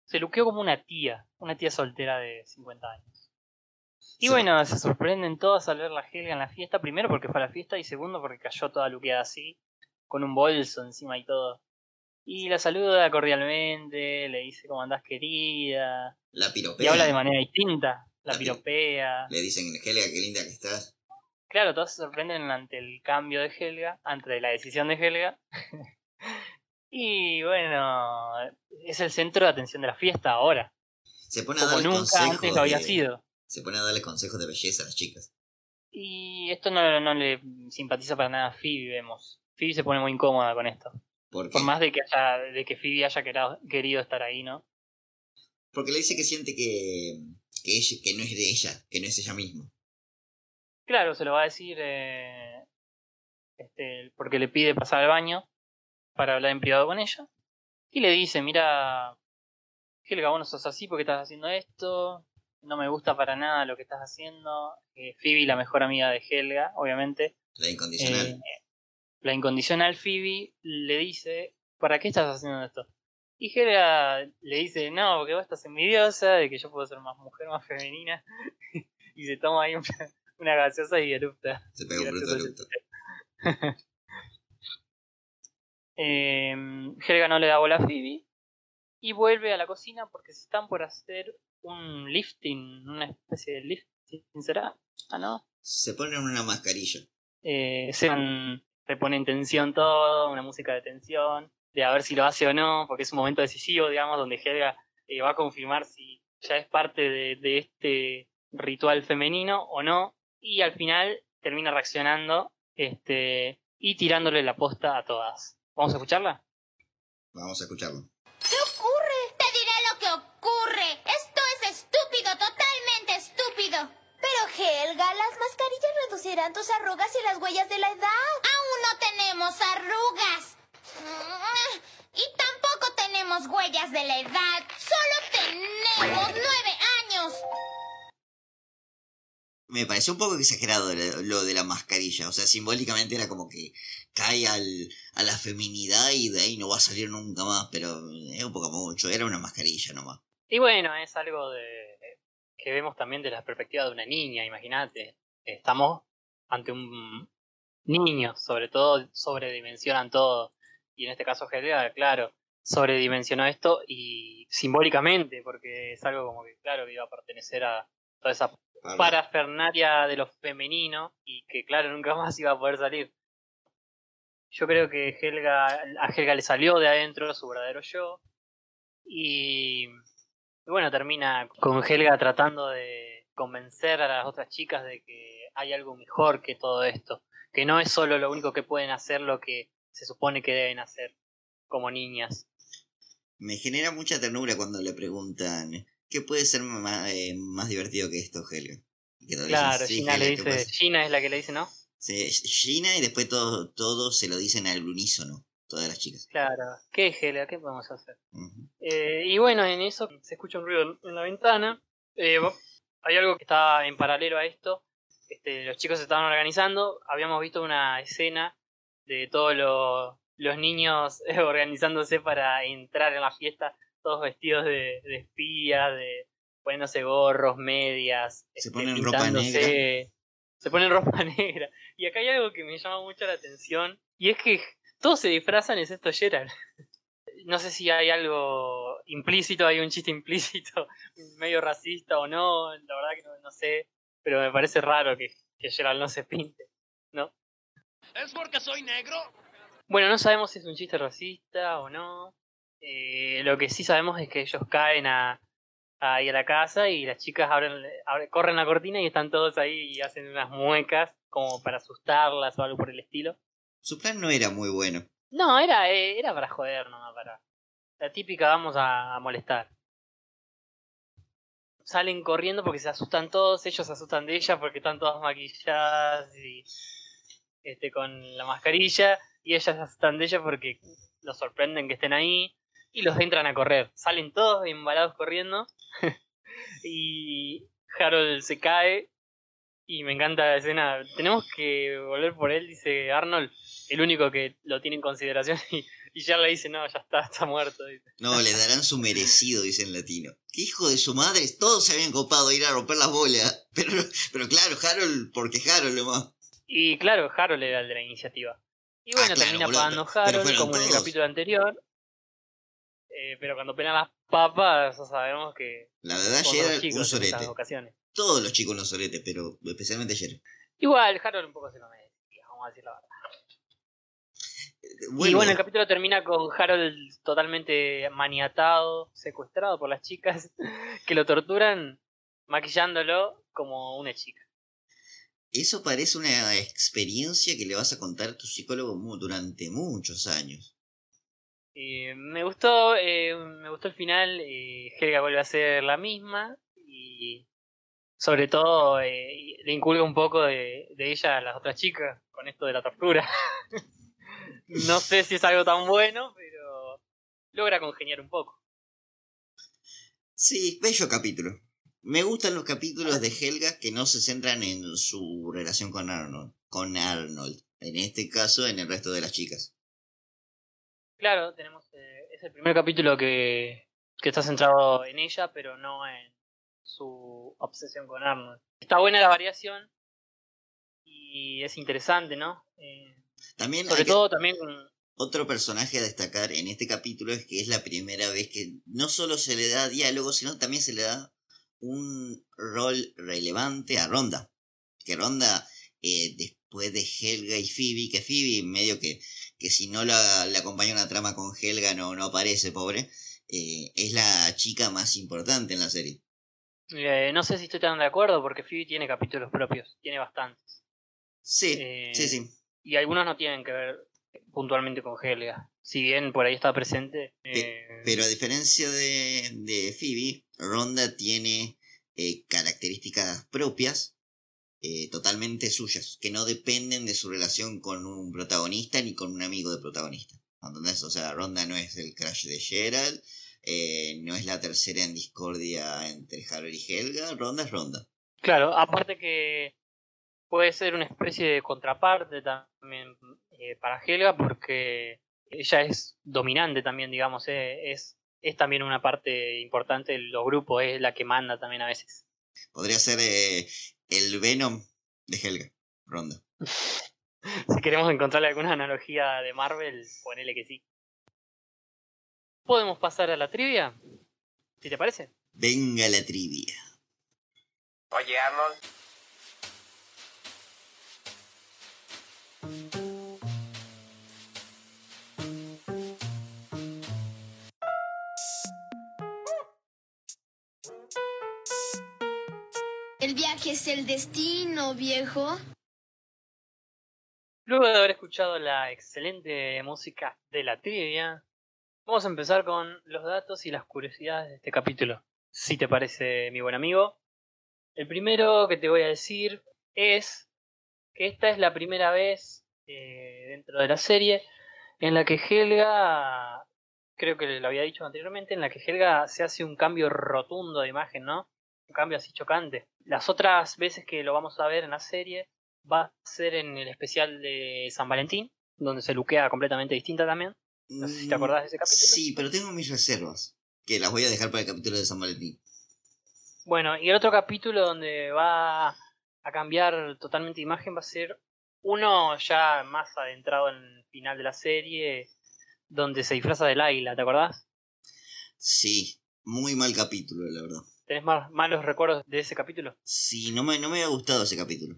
Se luqueó como una tía, una tía soltera de 50 años. Y Sí. bueno, se sorprenden todos al ver la Helga en la fiesta, primero porque fue a la fiesta y segundo porque cayó toda luqueada así, con un bolso encima y todo. Y la saluda cordialmente, le dice cómo andás querida, La y piropea. habla de manera distinta, la La pi- piropea. Le dicen, Helga, qué linda que estás. Claro, todos se sorprenden ante el cambio de Helga, ante la decisión de Helga. (laughs) y bueno, es el centro de atención de la fiesta ahora, Se pone a como darle nunca antes lo había sido. Se pone a darle consejos de belleza a las chicas. Y esto no, no le simpatiza para nada a Phoebe, vemos. Phoebe se pone muy incómoda con esto. Porque, Por más de que haya, de que Phoebe haya querado- querido estar ahí, ¿no? porque le dice que siente que, que, ella, que no es de ella, que no es ella misma. Claro, se lo va a decir eh, este, porque le pide pasar al baño para hablar en privado con ella. Y le dice, mira, Helga, vos no sos así porque estás haciendo esto. No me gusta para nada lo que estás haciendo. Eh, Phoebe, la mejor amiga de Helga, obviamente. La incondicional. Eh, la incondicional Phoebe le dice, ¿para qué estás haciendo esto? Y Helga le dice, no, porque vos estás envidiosa de que yo puedo ser más mujer, más femenina. (laughs) y se toma ahí una, una gaseosa y erupta. se pega un bruto. Eh, (laughs) Helga no le da bola a Phoebe y vuelve a la cocina porque se están por hacer un lifting, una especie de lifting, ¿será? Ah, ¿no? Se ponen una mascarilla. Eh, se, van- se pone en tensión todo, una música de tensión, de a ver si lo hace o no, porque es un momento decisivo, digamos, donde Helga eh, va a confirmar si ya es parte de, de este ritual femenino o no, y al final termina reaccionando este, y tirándole la posta a todas. ¿Vamos a escucharla? Vamos a escucharlo. ¿Qué ocurre? Te diré lo que ocurre. Esto es estúpido, totalmente estúpido. Pero Helga, las mascarillas reducirán tus arrugas y las huellas de la edad. Aún no tenemos arrugas. Y tampoco tenemos huellas de la edad. Solo tenemos nueve años. Me pareció un poco exagerado lo lo de la mascarilla. O sea, simbólicamente era como que cae al, a la feminidad y de ahí no va a salir nunca más. Pero es un poco mucho. Era una mascarilla nomás. Y bueno, es algo de que vemos también de la perspectiva de una niña, imagínate. Estamos ante un niño, sobre todo sobredimensionan todo. Y en este caso Helga, claro, sobredimensionó esto y simbólicamente, porque es algo como que, claro, que iba a pertenecer a toda esa Para- parafernalia de lo femenino y que, claro, nunca (laughs) más iba a poder salir. Yo creo que Helga, a Helga le salió de adentro su verdadero yo y, y bueno, termina con Helga tratando de convencer a las otras chicas de que hay algo mejor que todo esto, que no es solo lo único que pueden hacer lo que se supone que deben hacer como niñas. Me genera mucha ternura cuando le preguntan ¿qué puede ser más, eh, más divertido que esto, Helga? Que dicen, Claro, "Sí, Gina Helga, le ¿qué dice, pasa?". Gina es la que le dice, ¿no? Sí, Gina y después todos todos se lo dicen al unísono, todas las chicas. Claro, ¿qué Helga? ¿Qué podemos hacer? Eh, y bueno, en eso se escucha un ruido en- la ventana. Eh, hay algo que está en paralelo a esto. Este, los chicos se estaban organizando. Habíamos visto una escena de todos los, los niños (laughs) organizándose para entrar en la fiesta, todos vestidos de, de espías, de poniéndose gorros, medias, Se este, ponen ropa pintándose. Se ponen ropa (laughs) negra. Y acá hay algo que me llama mucho la atención. Y es que todos se disfrazan excepto Gerald (laughs) no sé si hay algo implícito, hay un chiste implícito, medio racista o no, la verdad que no, no sé, pero me parece raro que, que Gerald no se pinte, ¿no? ¿Es porque soy negro? Bueno, no sabemos si es un chiste racista o no. Eh, lo que sí sabemos es que ellos caen a, ahí a la casa y las chicas abren, abren- corren la cortina y están todos ahí y hacen unas muecas como para asustarlas o algo por el estilo. Su plan no era muy bueno. No, era, eh, era para joder, nomás para. La típica vamos a, a molestar. Salen corriendo porque se asustan todos, ellos se asustan de ellas porque están todas maquilladas y este con la mascarilla, y ellas se asustan de ellas porque los sorprenden que estén ahí y los entran a correr. Salen todos embalados corriendo (laughs) y Harold se cae y me encanta la escena. Tenemos que volver por él, dice Arnold el único que lo tiene en consideración (laughs) y, y ya le dice, no, ya está, está muerto. dice. No, le darán su merecido, dice en latino. ¿Qué hijo de su madre? Todos se habían copado a ir a romper las bolas. (laughs) Pero, pero claro, Harold, porque Harold nomás. Y claro, Harold era el de la iniciativa. Y bueno, Ah, claro, termina boludo, pagando Harold como en el capítulo anterior. Eh, pero cuando pelan las papas, ya sabemos que La verdad, chicos un sorete. ocasiones. Todos los chicos los soretes, pero especialmente Gerald. Igual, Harold un poco se lo merecía, vamos a decir la verdad. Y bueno, el capítulo termina con Harold totalmente maniatado, secuestrado por las chicas (laughs) que lo torturan maquillándolo como una chica. Eso parece una experiencia que le vas a contar a tu psicólogo durante muchos años. Eh, me gustó, eh, me gustó el final. eh, Helga vuelve a ser la misma y sobre todo eh, le inculca un poco de, de ella a las otras chicas con esto de la tortura. (laughs) no sé si es algo tan bueno, pero logra congeniar un poco. Sí, bello capítulo. Me gustan los capítulos de Helga que no se centran en su relación con Arnold. Con Arnold. En este caso, en el resto de las chicas. Claro, tenemos eh, es el primer capítulo que, que está centrado en ella, pero no en su obsesión con Arnold. Está buena la variación y es interesante, ¿no? Eh, También sobre todo también otro personaje a destacar en este capítulo es que es la primera vez que no solo se le da diálogo, sino también se le da un rol relevante a Ronda. Que Ronda, eh, después de Helga y Phoebe, que Phoebe medio que, que si no la, le acompaña una trama con Helga no, no aparece, pobre, eh, es la chica más importante en la serie. Eh, no sé si estoy tan de acuerdo porque Phoebe tiene capítulos propios, tiene bastantes. Sí, sí, sí. Y algunos no tienen que ver puntualmente con Helga. Si bien por ahí está presente. Pe- eh, Pero a diferencia de, de Phoebe, Ronda tiene eh, características propias eh, totalmente suyas, que no dependen de su relación con un protagonista ni con un amigo de protagonista. ¿Entendés? O sea, Ronda no es el crash de Gerald, eh, no es la tercera en discordia entre Harold y Helga, Ronda es Ronda. Claro, aparte que puede ser una especie de contraparte también eh, para Helga porque ella es dominante también, digamos, eh, es, es también una parte importante de los grupos, es la que manda también a veces. Podría ser eh, el Venom de Helga, Ronda. (laughs) si queremos encontrarle alguna analogía de Marvel, ponele que sí. ¿Podemos pasar a la trivia? Si te parece. Venga la trivia. Oye, Arnold, El viaje es el destino, viejo. Luego de haber escuchado la excelente música de la trivia, vamos a empezar con los datos y las curiosidades de este capítulo. Si te parece, mi buen amigo. El primero que te voy a decir es que esta es la primera vez eh, dentro de la serie en la que Helga, creo que lo había dicho anteriormente, en la que Helga se hace un cambio rotundo de imagen, ¿no? Un cambio así chocante. Las otras veces que lo vamos a ver en la serie va a ser en el especial de San Valentín, donde se luquea completamente distinta también. No sé si te acordás de ese capítulo. Sí, pero tengo mis reservas, que las voy a dejar para el capítulo de San Valentín. Bueno, y el otro capítulo donde va a cambiar totalmente de imagen va a ser uno ya más adentrado en el final de la serie, donde se disfraza de Laila, ¿te acordás? Sí, muy mal capítulo, la verdad. ¿Tenés más malos recuerdos de ese capítulo? Sí, no me, no me había gustado ese capítulo.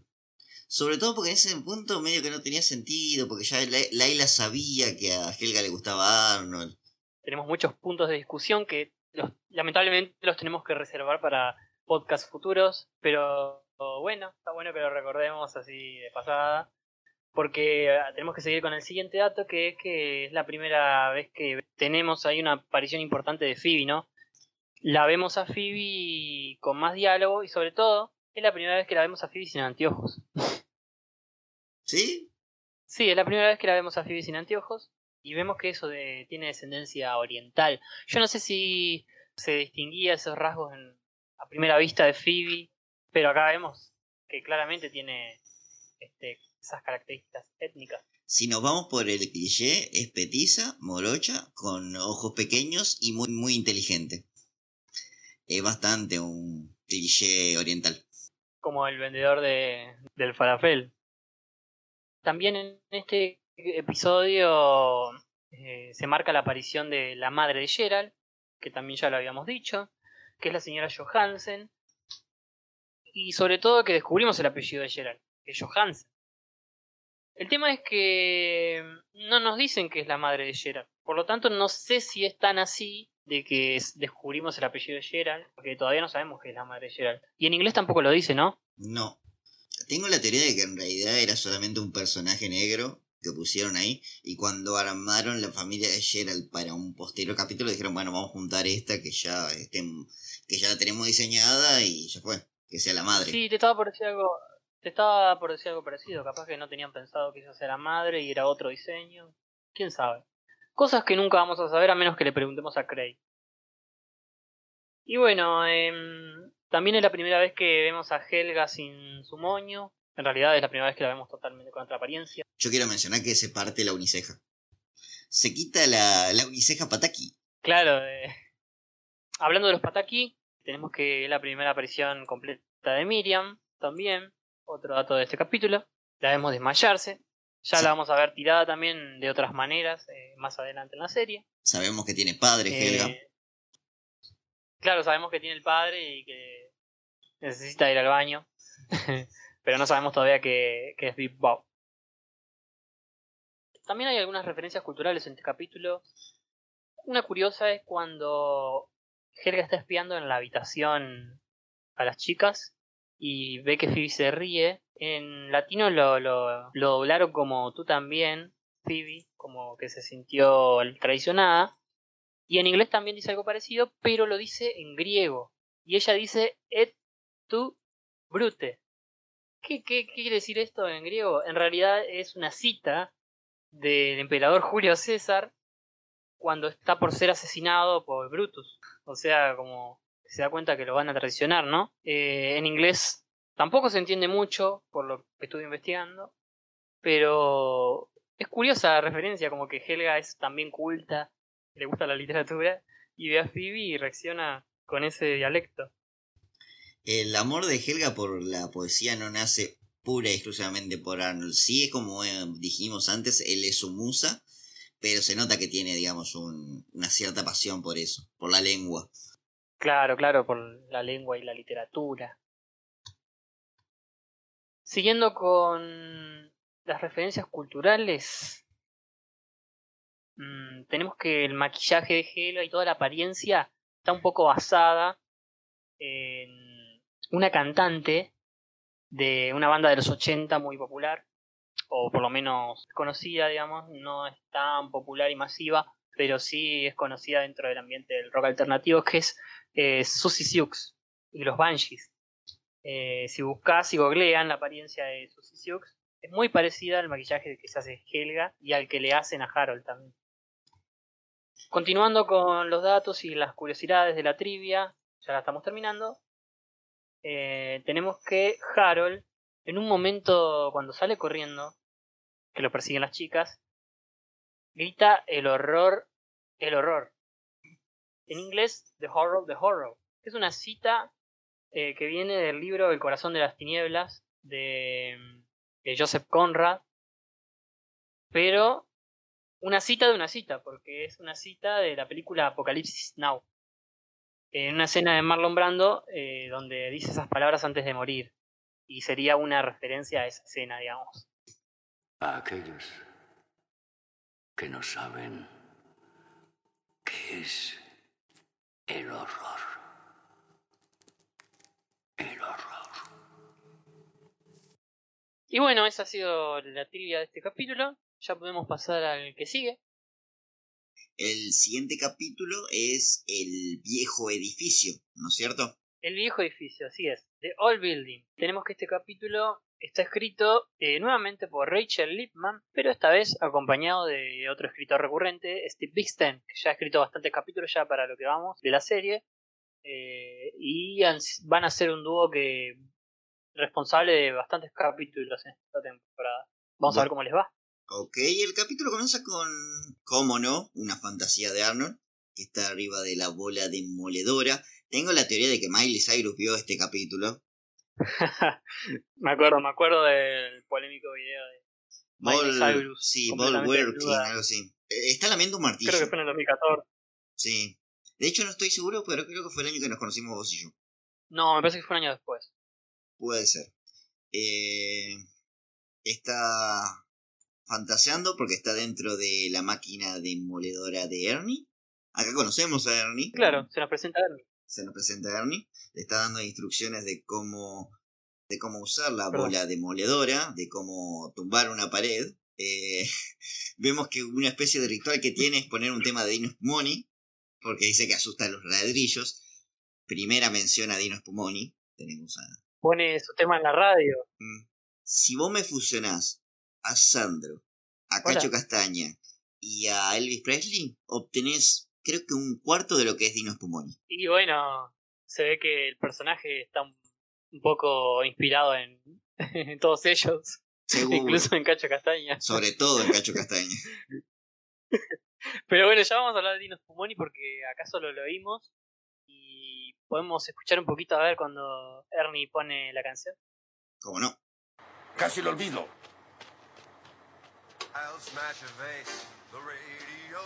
Sobre todo porque en ese punto medio que no tenía sentido, porque ya La- Laila sabía que a Helga le gustaba Arnold. Tenemos muchos puntos de discusión que los- lamentablemente los tenemos que reservar para podcasts futuros, pero bueno, está bueno que lo recordemos así de pasada, porque eh, tenemos que seguir con el siguiente dato, que es que es la primera vez que tenemos ahí una aparición importante de Phoebe, ¿no? La vemos a Phoebe con más diálogo y sobre todo es la primera vez que la vemos a Phoebe sin anteojos. ¿Sí? Sí, es la primera vez que la vemos a Phoebe sin anteojos y vemos que eso de, tiene descendencia oriental. Yo no sé si se distinguía esos rasgos en- a primera vista de Phoebe, pero acá vemos que claramente tiene este, esas características étnicas. Si nos vamos por el cliché, es petiza, morocha, con ojos pequeños y muy, muy inteligente. Es bastante un cliché oriental. como el vendedor de, del falafel. También en este episodio eh, se marca la aparición de la madre de Gerald, que también ya lo habíamos dicho, que es la señora Johansen. Y sobre todo que descubrimos el apellido de Gerald, que es Johansen. El tema es que no nos dicen que es la madre de Gerald. Por lo tanto, no sé si es tan así de que es- descubrimos el apellido de Gerald, porque todavía no sabemos que es la madre de Gerald. Y en inglés tampoco lo dice, ¿no? No. Tengo la teoría de que en realidad era solamente un personaje negro que pusieron ahí y cuando armaron la familia de Gerald para un posterior capítulo dijeron, bueno, vamos a juntar esta que ya que ya la tenemos diseñada y ya fue, que sea la madre. Sí, te estaba por decir algo. Te estaba por decir algo parecido. Capaz que no tenían pensado que esa sea la madre y era otro diseño. Quién sabe. Cosas que nunca vamos a saber a menos que le preguntemos a Craig. Y bueno, em, también es la primera vez que vemos a Helga sin su moño. En realidad es la primera vez que la vemos totalmente con otra apariencia. Yo quiero mencionar que se parte la uniceja. Se quita la, la uniceja pataki. Claro, eh, (laughs) hablando de los Pataki, tenemos que la primera aparición completa de Miriam también. Otro dato de este capítulo. La vemos desmayarse. Ya Sí. la vamos a ver tirada también de otras maneras eh, más adelante en la serie. Sabemos que tiene padre, Helga. Eh, claro, sabemos que tiene el padre y que necesita ir al baño. (laughs) Pero no sabemos todavía que, que es Big Bob. También hay algunas referencias culturales en este capítulo. Una curiosa es cuando Helga está espiando en la habitación a las chicas y ve que Phoebe se ríe. En latino lo, lo, lo doblaron como tú también, Phoebe, como que se sintió traicionada. Y en inglés también dice algo parecido, pero lo dice en griego. Y ella dice et tu brute, ¿Qué, qué, ¿Qué quiere decir esto en griego? En realidad es una cita del emperador Julio César cuando está por ser asesinado por Brutus. O sea, como se da cuenta que lo van a traicionar, ¿no? Eh, en inglés tampoco se entiende mucho, por lo que estuve investigando, pero es curiosa la referencia, como que Helga es también culta, le gusta la literatura, y ve a Phoebe y reacciona con ese dialecto. El amor de Helga por la poesía no nace pura y exclusivamente por Arnold. Sí es como eh, dijimos antes, él es su musa, pero se nota que tiene, digamos, un- una cierta pasión por eso, por la lengua. Claro, claro, por la lengua y la literatura. Siguiendo con las referencias culturales, mm, tenemos que el maquillaje de Helga y toda la apariencia está un poco basada en una cantante de una banda de los 80 muy popular, o por lo menos conocida, digamos, no es tan popular y masiva, pero sí es conocida dentro del ambiente del rock alternativo, que es eh, Susie Sioux y los Banshees. Eh, si buscas y googlean la apariencia de Susie Sioux, es muy parecida al maquillaje que se hace Helga y al que le hacen a Harold también. Continuando con los datos y las curiosidades de la trivia, ya la estamos terminando. eh, tenemos que Harold, en un momento cuando sale corriendo, que lo persiguen las chicas, grita el horror, el horror. En inglés, The Horror, The Horror. Es una cita eh, que viene del libro El corazón de las tinieblas de, Joseph Conrad. Pero una cita de una cita, porque es una cita de la película Apocalipsis Now. En una escena de Marlon Brando eh, donde dice esas palabras antes de morir. Y sería una referencia a esa escena, digamos. A aquellos que no saben qué es el horror. El horror. Y bueno, esa ha sido la trivia de este capítulo. Ya podemos pasar al que sigue. El siguiente capítulo es el viejo edificio, ¿no es cierto? El viejo edificio, así es. The Old Building. Tenemos que este capítulo está escrito eh, nuevamente por Rachel Lipman, pero esta vez acompañado de otro escritor recurrente, Steve Bixten, que ya ha escrito bastantes capítulos ya para lo que vamos de la serie. Eh, y van a ser un dúo que responsable de bastantes capítulos en esta temporada. Vamos a ver cómo les va. Ok, el capítulo comienza con, cómo no, una fantasía de Arnold, que está arriba de la bola demoledora. Tengo la teoría de que Miley Cyrus vio este capítulo. (laughs) me acuerdo, me acuerdo del polémico video de Miley Ball, Cyrus, sí, Ball Working, algo así. Eh, Está lamiendo un martillo. Creo que fue en el 2014. Sí. De hecho no estoy seguro, pero creo que fue el año que nos conocimos vos y yo. No, me parece que fue un año después. Puede ser. Eh, está fantaseando porque está dentro de la máquina demoledora de Ernie. Acá conocemos a Ernie. Claro, se nos presenta Ernie. Se nos presenta Ernie. Le está dando instrucciones de cómo, de cómo usar la Perdón. bola demoledora, de cómo tumbar una pared. Eh, (laughs) vemos que una especie de ritual que tiene es poner un tema de Dino Spumoni, porque dice que asusta a los ladrillos. Primera mención a Dino Spumoni. Tenemos a Pone su tema en la radio. Mm. Si vos me fusionás a Sandro, a Hola. Cacho Castaña y a Elvis Presley, obtenés creo que un cuarto de lo que es Dino Spumoni. Y bueno, se ve que el personaje está un un poco inspirado en, (laughs) en todos ellos. Seguro. Incluso en Cacho Castaña. Sobre todo en Cacho Castaña. (laughs) Pero bueno, ya vamos a hablar de Dino Spumoni porque acá solo lo oímos. Y podemos escuchar un poquito a ver cuando Ernie pone la canción. ¿Cómo no? Casi lo olvido. I'll smash a vase, the radio,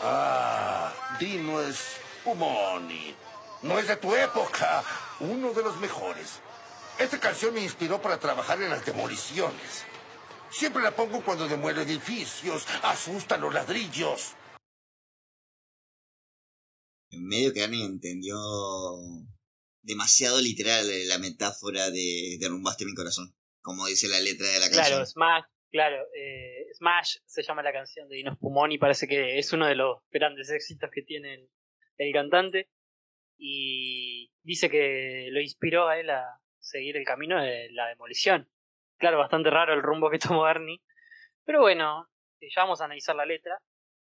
Ah, Dino Spumoni. No es de tu época. Uno de los mejores. Esta canción me inspiró para trabajar en las demoliciones. Siempre la pongo cuando demuelo edificios, asustan los ladrillos. En medio que Ernie entendió demasiado literal la metáfora de derrumbaste mi corazón. Como dice la letra de la canción. Claro, Smash, claro, eh, Smash se llama la canción de Dino Spumoni, parece que es uno de los grandes éxitos que tiene el, el cantante. y dice que lo inspiró a él a seguir el camino de la demolición. Claro, bastante raro el rumbo que (laughs) tomó Ernie. Pero bueno, eh, ya vamos a analizar la letra.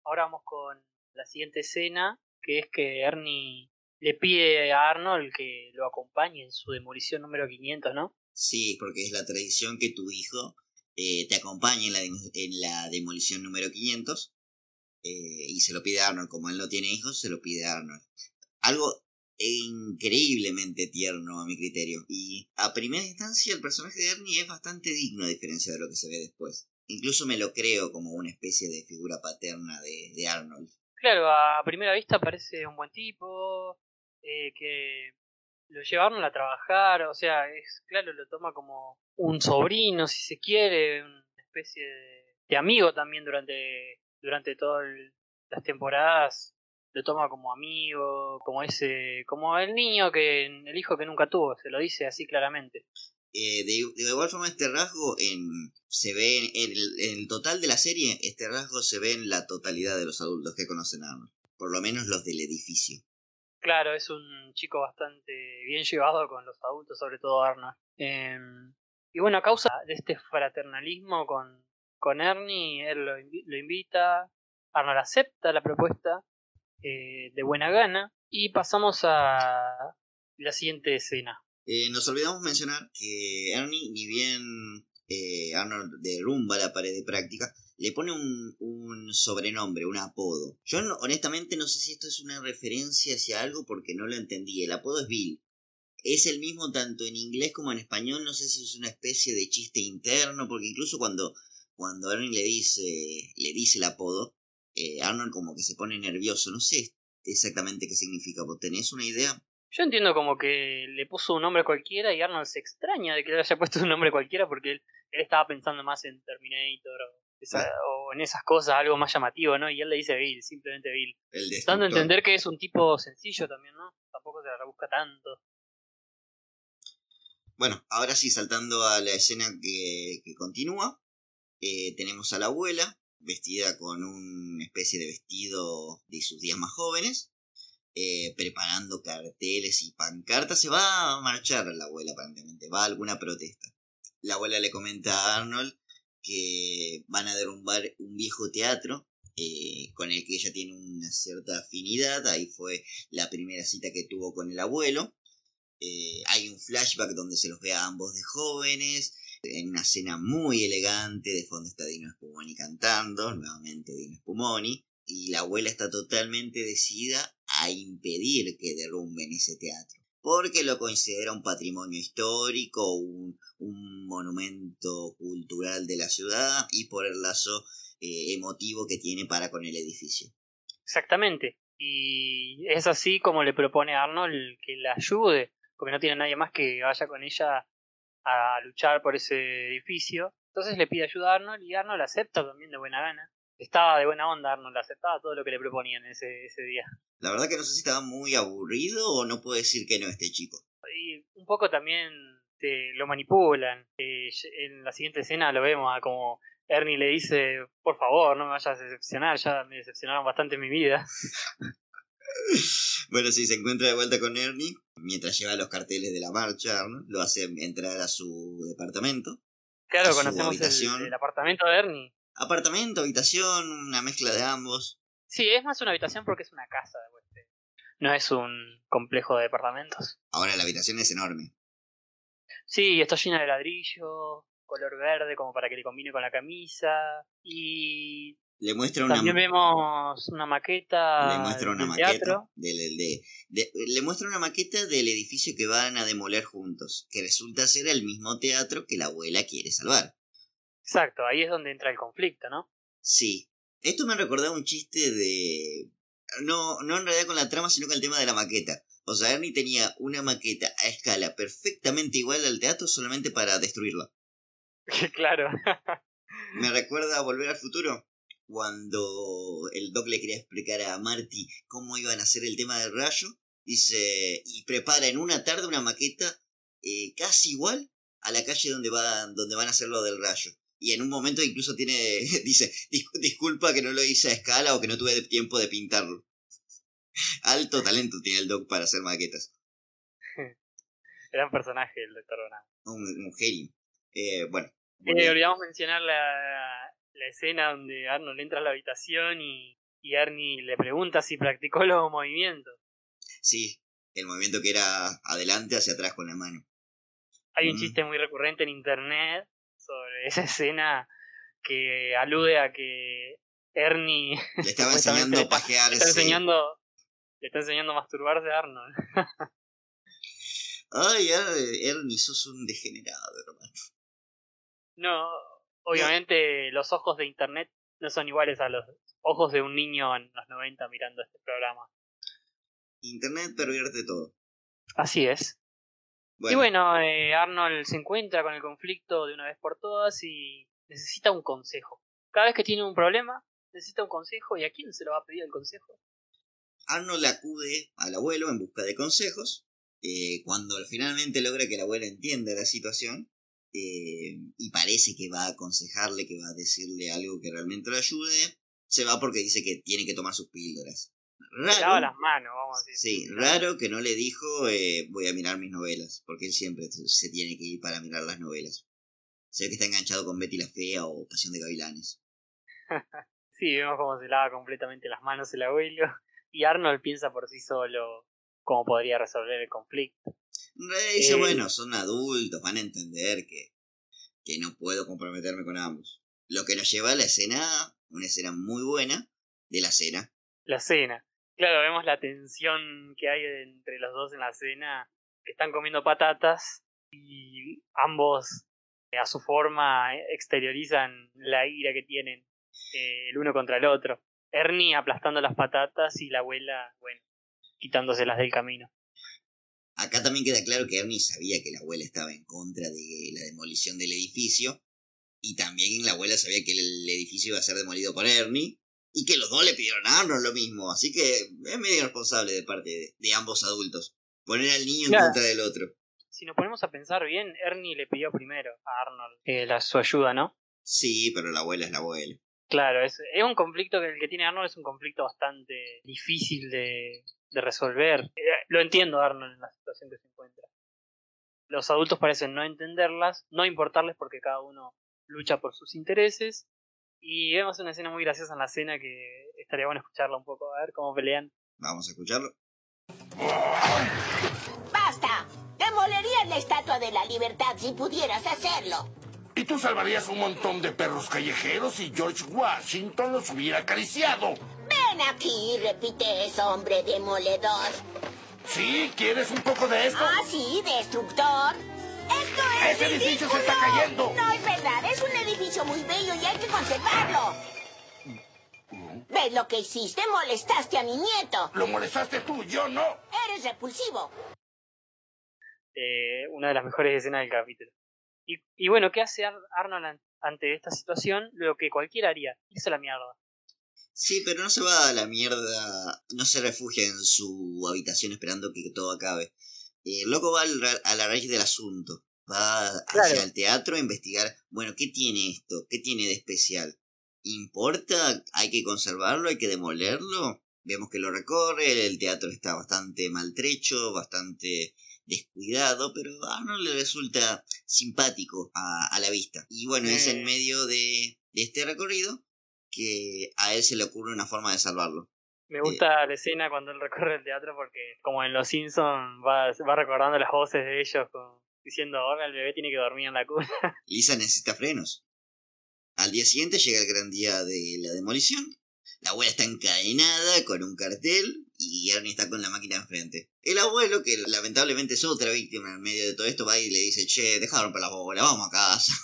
Ahora vamos con la siguiente escena, que es que Ernie le pide a Arnold que lo acompañe en su demolición número 500, ¿no? Sí, porque es la tradición que tu hijo eh, te acompañe en la, en la demolición número 500 eh, y se lo pide a Arnold. Como él no tiene hijos, se lo pide a Arnold. Algo increíblemente tierno a mi criterio. Y a primera instancia el personaje de Ernie es bastante digno a diferencia de lo que se ve después. Incluso me lo creo como una especie de figura paterna de, de Arnold. Claro, a primera vista parece un buen tipo, eh, que lo llevaron a trabajar, o sea, es claro, lo toma como un sobrino, si se quiere, una especie de, amigo también durante, durante todas las temporadas, lo toma como amigo, como ese, como el niño que, el hijo que nunca tuvo, se lo dice así claramente. Eh, de, igual forma este rasgo en, se ve en, en en el total de la serie, este rasgo se ve en la totalidad de los adultos que conocen a Arnold. Por lo menos los del edificio. Claro, es un chico bastante bien llevado con los adultos, sobre todo Arnold. Eh, y bueno, a causa de este fraternalismo con, con Ernie, él lo invita, Arnold acepta la propuesta eh, de buena gana y pasamos a la siguiente escena. Eh, nos olvidamos mencionar que Ernie, ni bien eh, Arnold derrumba la pared de práctica, le pone un, un sobrenombre, un apodo. Yo honestamente no sé si esto es una referencia hacia algo porque no lo entendí. El apodo es Bill. Es el mismo tanto en inglés como en español. No sé si es una especie de chiste interno, porque incluso cuando, cuando Ernie le dice, le dice el apodo, eh, Arnold como que se pone nervioso. No sé exactamente qué significa. ¿Vos tenés una idea? Yo entiendo como que le puso un nombre cualquiera y Arnold se extraña de que le haya puesto un nombre cualquiera porque él, él estaba pensando más en Terminator o, esa- o en esas cosas, algo más llamativo, ¿no? Y él le dice Bill, simplemente Bill. Dando a entender que es un tipo sencillo también, ¿no? Tampoco se la rebusca tanto. Bueno, ahora sí, saltando a la escena que, que continúa, eh, tenemos a la abuela vestida con una especie de vestido de sus días más jóvenes, eh, preparando carteles y pancartas. Se va a marchar la abuela aparentemente, va a alguna protesta. La abuela le comenta a Arnold que van a derrumbar un viejo teatro eh, con el que ella tiene una cierta afinidad. Ahí fue la primera cita que tuvo con el abuelo. Eh, hay un flashback donde se los ve a ambos de jóvenes, en una escena muy elegante, de fondo está Dino Spumoni cantando, nuevamente Dino Spumoni, y la abuela está totalmente decidida a impedir que derrumben ese teatro, porque lo considera un patrimonio histórico, un, un monumento cultural de la ciudad y por el lazo eh, emotivo que tiene para con el edificio. Exactamente. Y es así como le propone a Arnold que la ayude, porque no tiene nadie más que vaya con ella a luchar por ese edificio. Entonces le pide ayuda a Arnold y Arnold acepta también de buena gana. Estaba de buena onda Arnold, aceptaba todo lo que le proponían ese, ese día. La verdad que no sé si estaba muy aburrido o no puedo decir que no este chico. Y un poco también te lo manipulan. Eh, en la siguiente escena lo vemos a como Ernie le dice, por favor, no me vayas a decepcionar, ya me decepcionaron bastante en mi vida. (laughs) Bueno, sí, se encuentra de vuelta con Ernie mientras lleva los carteles de la marcha, Arnold, lo hace entrar a su departamento. Claro, conocemos el apartamento de Ernie. Apartamento, habitación, una mezcla de ambos. Sí, es más una habitación porque es una casa. eh, No es un complejo de departamentos. Ahora la habitación es enorme. Sí, está llena de ladrillo, color verde como para que le combine con la camisa. Y Le muestra una, también vemos una maqueta le muestra una del maqueta teatro. de- de- le muestra una maqueta del edificio que van a demoler juntos, que resulta ser el mismo teatro que la abuela quiere salvar. Exacto, ahí es donde entra el conflicto, ¿no? Sí. Esto me recordaba un chiste de. No, no en realidad con la trama, sino con el tema de la maqueta. O sea, Ernie tenía una maqueta a escala perfectamente igual al teatro solamente para destruirla. (laughs) claro. Me recuerda a Volver al Futuro. Cuando el Doc le quería explicar a Marty cómo iban a hacer el tema del rayo. Dice. Y prepara en una tarde una maqueta eh, casi igual a la calle donde, va, donde van a hacer lo del rayo. Y en un momento incluso tiene. (laughs) Dice. "Dis- Disculpa que no lo hice a escala o que no tuve tiempo de pintarlo. Alto talento tiene el Doc para hacer maquetas. (laughs) Gran personaje el Doctor Brown. Un, un genio. Eh, bueno. Eh, olvidamos mencionar la, la escena donde Arnold entra a la habitación y, y Ernie le pregunta si practicó los movimientos. Sí, el movimiento que era adelante hacia atrás con la mano. Hay un Mm. chiste muy recurrente en internet esa escena que alude a que Ernie (laughs) Le estaba enseñando a está- pajearse. le está enseñando le está enseñando a masturbarse a Arnold. (laughs) Ay, ay, Ernie, sos un degenerado, hermano. No, obviamente los ojos de internet no son iguales a los ojos de un niño en los 90 mirando este programa. Internet pervierte todo. Así es. Bueno, Y bueno, eh, Arnold se encuentra con el conflicto de una vez por todas y necesita un consejo. Cada vez que tiene un problema, necesita un consejo y a quién se lo va a pedir el consejo. Arnold acude al abuelo en busca de consejos. eh, cuando finalmente logra que el abuelo entienda la situación eh, y parece que va a aconsejarle, que va a decirle algo que realmente lo ayude, se va porque dice que tiene que tomar sus píldoras. Se lava Raro, las manos, vamos a decir. sí, raro que no le dijo eh, voy a mirar mis novelas, porque él siempre se, tiene que ir para mirar las novelas. Se ve que está enganchado con Betty la Fea o Pasión de Gavilanes. (laughs) Sí, vemos cómo se lava completamente las manos el abuelo. (laughs) Y Arnold piensa por sí solo cómo podría resolver el conflicto. Dice, Eh. bueno, son adultos, van a entender que, que no puedo comprometerme con ambos. Lo que nos lleva a la escena, una escena muy buena, de la cena. La cena. Claro, vemos la tensión que hay entre los dos en la cena. Que están comiendo patatas y ambos, eh, a su forma, eh, exteriorizan la ira que tienen eh, el uno contra el otro. Ernie aplastando las patatas y la abuela, bueno, quitándoselas del camino. Acá también queda claro que Ernie sabía que la abuela estaba en contra de la demolición del edificio. Y también la abuela sabía que el edificio iba a ser demolido por Ernie. Y que los dos le pidieron a Arnold lo mismo. Así que es medio irresponsable de parte de, de ambos adultos. Poner al niño en Claro. contra del otro. Si nos ponemos a pensar bien, Ernie le pidió primero a Arnold eh, la, su ayuda, ¿no? Sí, pero la abuela es la abuela. Claro, es, es un conflicto que el que tiene Arnold es un conflicto bastante difícil de, de resolver. Eh, lo entiendo Arnold en la situación que se encuentra. Los adultos parecen no entenderlas, no importarles porque cada uno lucha por sus intereses. Y vemos una escena muy graciosa en la cena que estaría bueno escucharla un poco, a ver cómo pelean. Vamos a escucharlo. ¡Basta! Demolerías la estatua de la libertad si pudieras hacerlo. Y tú salvarías un montón de perros callejeros y George Washington los hubiera acariciado. Ven aquí y repite eso, hombre demoledor. ¿Sí? ¿Quieres un poco de esto? Ah, sí, destructor. Esto es ¡Ese edificio se está cayendo! No es verdad, es un edificio muy bello y hay que conservarlo. ¿Ves lo que hiciste? Molestaste a mi nieto. Lo molestaste tú, yo no. Eres repulsivo. Eh, una de las mejores escenas del capítulo. Y, y bueno, ¿qué hace Ar- Arnold an- ante esta situación? Lo que cualquiera haría, irse a la mierda. Sí, pero no se va a la mierda, no se refugia en su habitación esperando que todo acabe. Eh, El loco va al a la raíz del asunto, va hacia Claro. el teatro a investigar, bueno, ¿qué tiene esto? ¿Qué tiene de especial? ¿Importa? ¿Hay que conservarlo? ¿Hay que demolerlo? Vemos que lo recorre, el teatro está bastante maltrecho, bastante descuidado, pero a Arnold le resulta simpático a, a la vista. Y bueno, es en Eh. medio de, de este recorrido que a él se le ocurre una forma de salvarlo. Me gusta la escena cuando él recorre el teatro porque, como en Los Simpsons, va, va recordando las voces de ellos con- diciendo, ahora el bebé tiene que dormir en la cuna. (laughs) Lisa necesita frenos. Al día siguiente llega el gran día de la demolición. La abuela está encadenada con un cartel y Ernie está con la máquina enfrente. El abuelo, que lamentablemente es otra víctima en medio de todo esto, va y le dice, che, deja de romper la bola, vamos a casa. (laughs)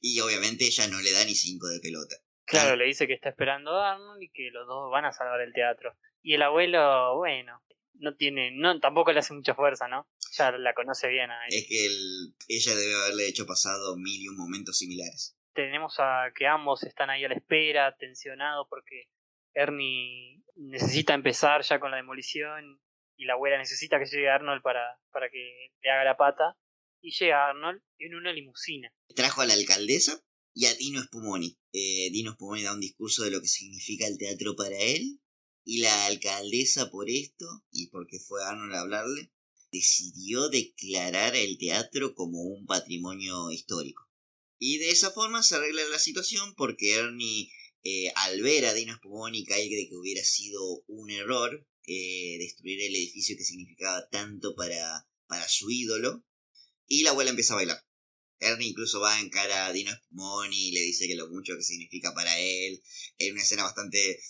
Y obviamente ella no le da ni cinco de pelota. Claro, le dice que está esperando a Arnold y que los dos van a salvar el teatro. Y el abuelo, bueno, no tiene, no, tampoco le hace mucha fuerza, ¿no? Ya la conoce bien a ella. Es que el- ella debe haberle hecho pasado mil y un momentos similares. tenemos a que ambos están ahí a la espera, tensionados porque Ernie necesita empezar ya con la demolición y la abuela necesita que llegue Arnold para, para que le haga la pata. Y llega Arnold en una limusina. trajo a la alcaldesa y a Dino Spumoni. Eh, Dino Spumoni da un discurso de lo que significa el teatro para él Y la alcaldesa por esto, y porque fue Arnold a hablarle, decidió declarar el teatro como un patrimonio histórico. Y de esa forma se arregla la situación porque Ernie, eh, al ver a Dino Spumoni, cae de que hubiera sido un error eh, destruir el edificio que significaba tanto para, para su ídolo, y la abuela empieza a bailar. Ernie incluso va en cara a Dino Spumoni y le dice que lo mucho que significa para él. Es una escena bastante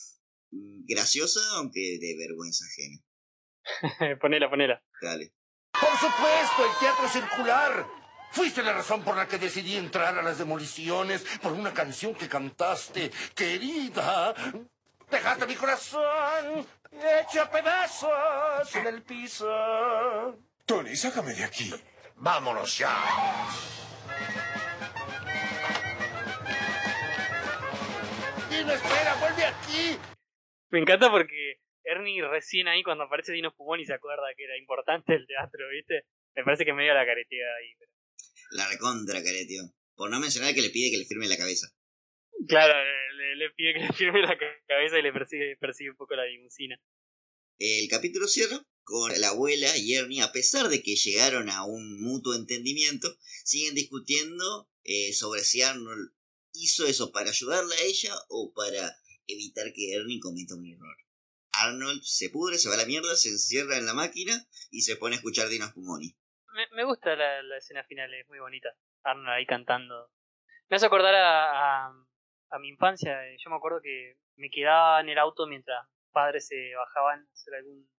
mm, graciosa, aunque de vergüenza ajena. (laughs) ponela, ponela. Dale. Por supuesto, el teatro circular. Fuiste la razón por la que decidí entrar a las demoliciones por una canción que cantaste, querida. Dejaste mi corazón hecho a pedazos en el piso. Tony, sácame de aquí. Vámonos ya. Dino, espera, vuelve aquí. Me encanta porque Ernie recién ahí cuando aparece Dino Spumoni se acuerda que era importante el teatro, ¿viste? Me parece que me dio la caretea ahí. Pero... La recontra careteo. Por no mencionar que le pide que le firme la cabeza. Claro, le, le pide que le firme la ca- cabeza y le persigue, persigue un poco la limusina. El capítulo cierra con la abuela y Ernie, a pesar de que llegaron a un mutuo entendimiento, siguen discutiendo eh, sobre si Arnold hizo eso para ayudarla a ella o para evitar que Ernie cometa un error. Arnold se pudre, se va a la mierda, se encierra en la máquina y se pone a escuchar Dino Spumoni. Me, me gusta la, la escena final, es muy bonita. Arnold ahí cantando. Me hace acordar a, a, a mi infancia. eh, Yo me acuerdo que me quedaba en el auto mientras padres se bajaban a hacer algún,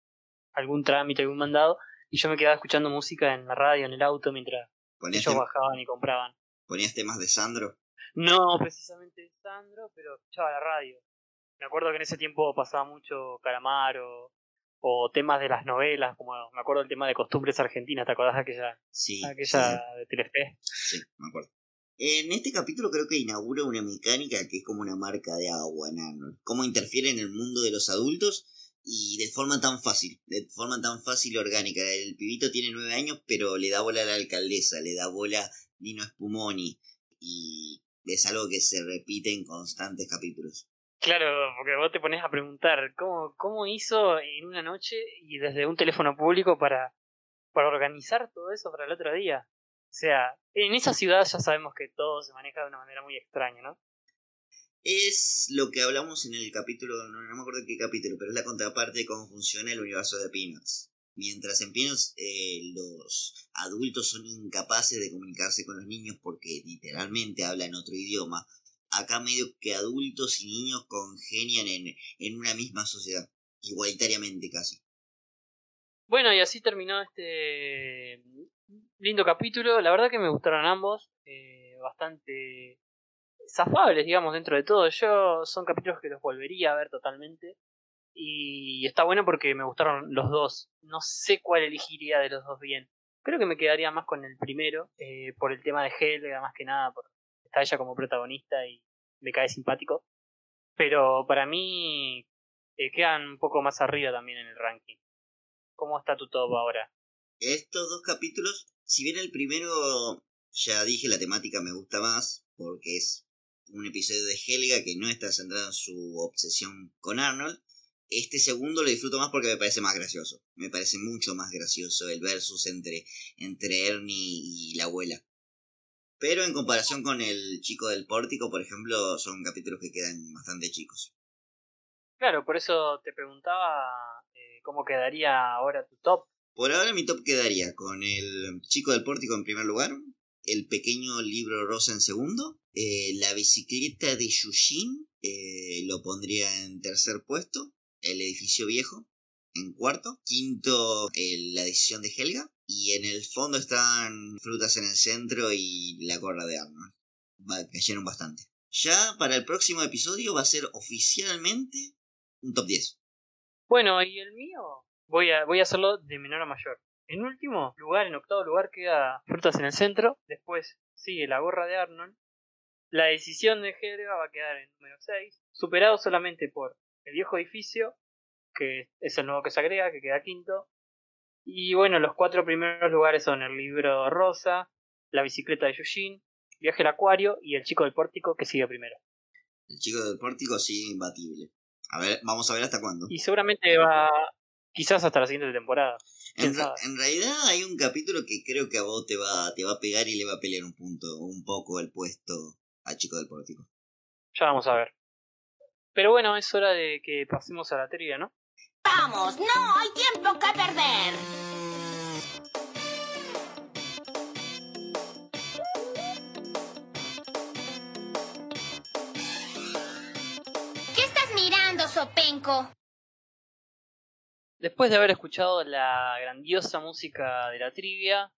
algún trámite, algún mandado. Y yo me quedaba escuchando música en la radio, en el auto, mientras ¿Ponías, ellos bajaban y compraban. ponías temas de Sandro? No precisamente Sandro, pero escuchaba la radio. Me acuerdo que en ese tiempo pasaba mucho Calamaro o temas de las novelas, como me acuerdo el tema de costumbres argentinas, ¿te acordás de aquella, Sí. aquella sí, de Telefe? sí, me acuerdo. En este capítulo creo que inaugura una mecánica que es como una marca de agua Arnold. Cómo interfiere en el mundo de los adultos y de forma tan fácil, de forma tan fácil y orgánica. El pibito tiene nueve años, pero le da bola a la alcaldesa, le da bola a Dino Spumoni y es algo que se repite en constantes capítulos. Claro, porque vos te pones a preguntar cómo, cómo hizo en una noche y desde un teléfono público para, para organizar todo eso para el otro día. O sea, en esa ciudad ya sabemos que todo se maneja de una manera muy extraña, ¿no? Es lo que hablamos en el capítulo, no, no me acuerdo qué capítulo, pero es la contraparte de cómo funciona el universo de Peanuts. Mientras en Peanuts eh, los adultos son incapaces de comunicarse con los niños porque literalmente hablan otro idioma, acá medio que adultos y niños congenian en, en una misma sociedad, igualitariamente casi. Bueno, y así terminó este lindo capítulo. La verdad que me gustaron ambos. eh, bastante zafables, digamos, dentro de todo. Yo son capítulos que los volvería a ver totalmente. Y está bueno porque me gustaron los dos. No sé cuál elegiría de los dos bien. Creo que me quedaría más con el primero, eh, por el tema de Helga, más que nada, por está ella como protagonista y me cae simpático. Pero para mí eh, quedan un poco más arriba también en el ranking. ¿Cómo está tu top ahora? Estos dos capítulos, si bien el primero, ya dije, la temática me gusta más, porque es un episodio de Helga que no está centrado en su obsesión con Arnold, este segundo lo disfruto más porque me parece más gracioso. Me parece mucho más gracioso el versus entre, entre Ernie y la abuela. Pero en comparación con el chico del pórtico, por ejemplo, son capítulos que quedan bastante chicos. Claro, por eso te preguntaba eh, cómo quedaría ahora tu top. Por ahora mi top quedaría con el chico del pórtico en primer lugar, el pequeño libro rosa en segundo, eh, la bicicleta de Yushin eh, lo pondría en tercer puesto, el edificio viejo en cuarto, quinto la decisión de Helga y en el fondo están frutas en el centro y la gorra de Arnold. Cayeron bastante. Ya para el próximo episodio va a ser oficialmente un top 10. Bueno, y el mío voy a, voy a hacerlo de menor a mayor. En último lugar, en octavo lugar, queda Frutas en el centro. Después sigue la gorra de Arnold. La decisión de Helga va a quedar en número 6. Superado solamente por el viejo edificio, que es el nuevo que se agrega, que queda quinto. Y bueno, los cuatro primeros lugares son el libro rosa, la bicicleta de Yushin, Viaje al acuario y el chico del pórtico que sigue primero. El chico del pórtico sigue imbatible. A ver, vamos a ver hasta cuándo. Y seguramente va, quizás hasta la siguiente temporada. En realidad hay un capítulo que creo que a vos te va, te va a pegar y le va a pelear un punto, un poco el puesto a Chico del Pórtico. Ya vamos a ver. Pero bueno, es hora de que pasemos a la trivia, ¿no? Vamos, no hay tiempo que perder. ¿Qué estás mirando, Sopenco? Después de haber escuchado la grandiosa música de la trivia,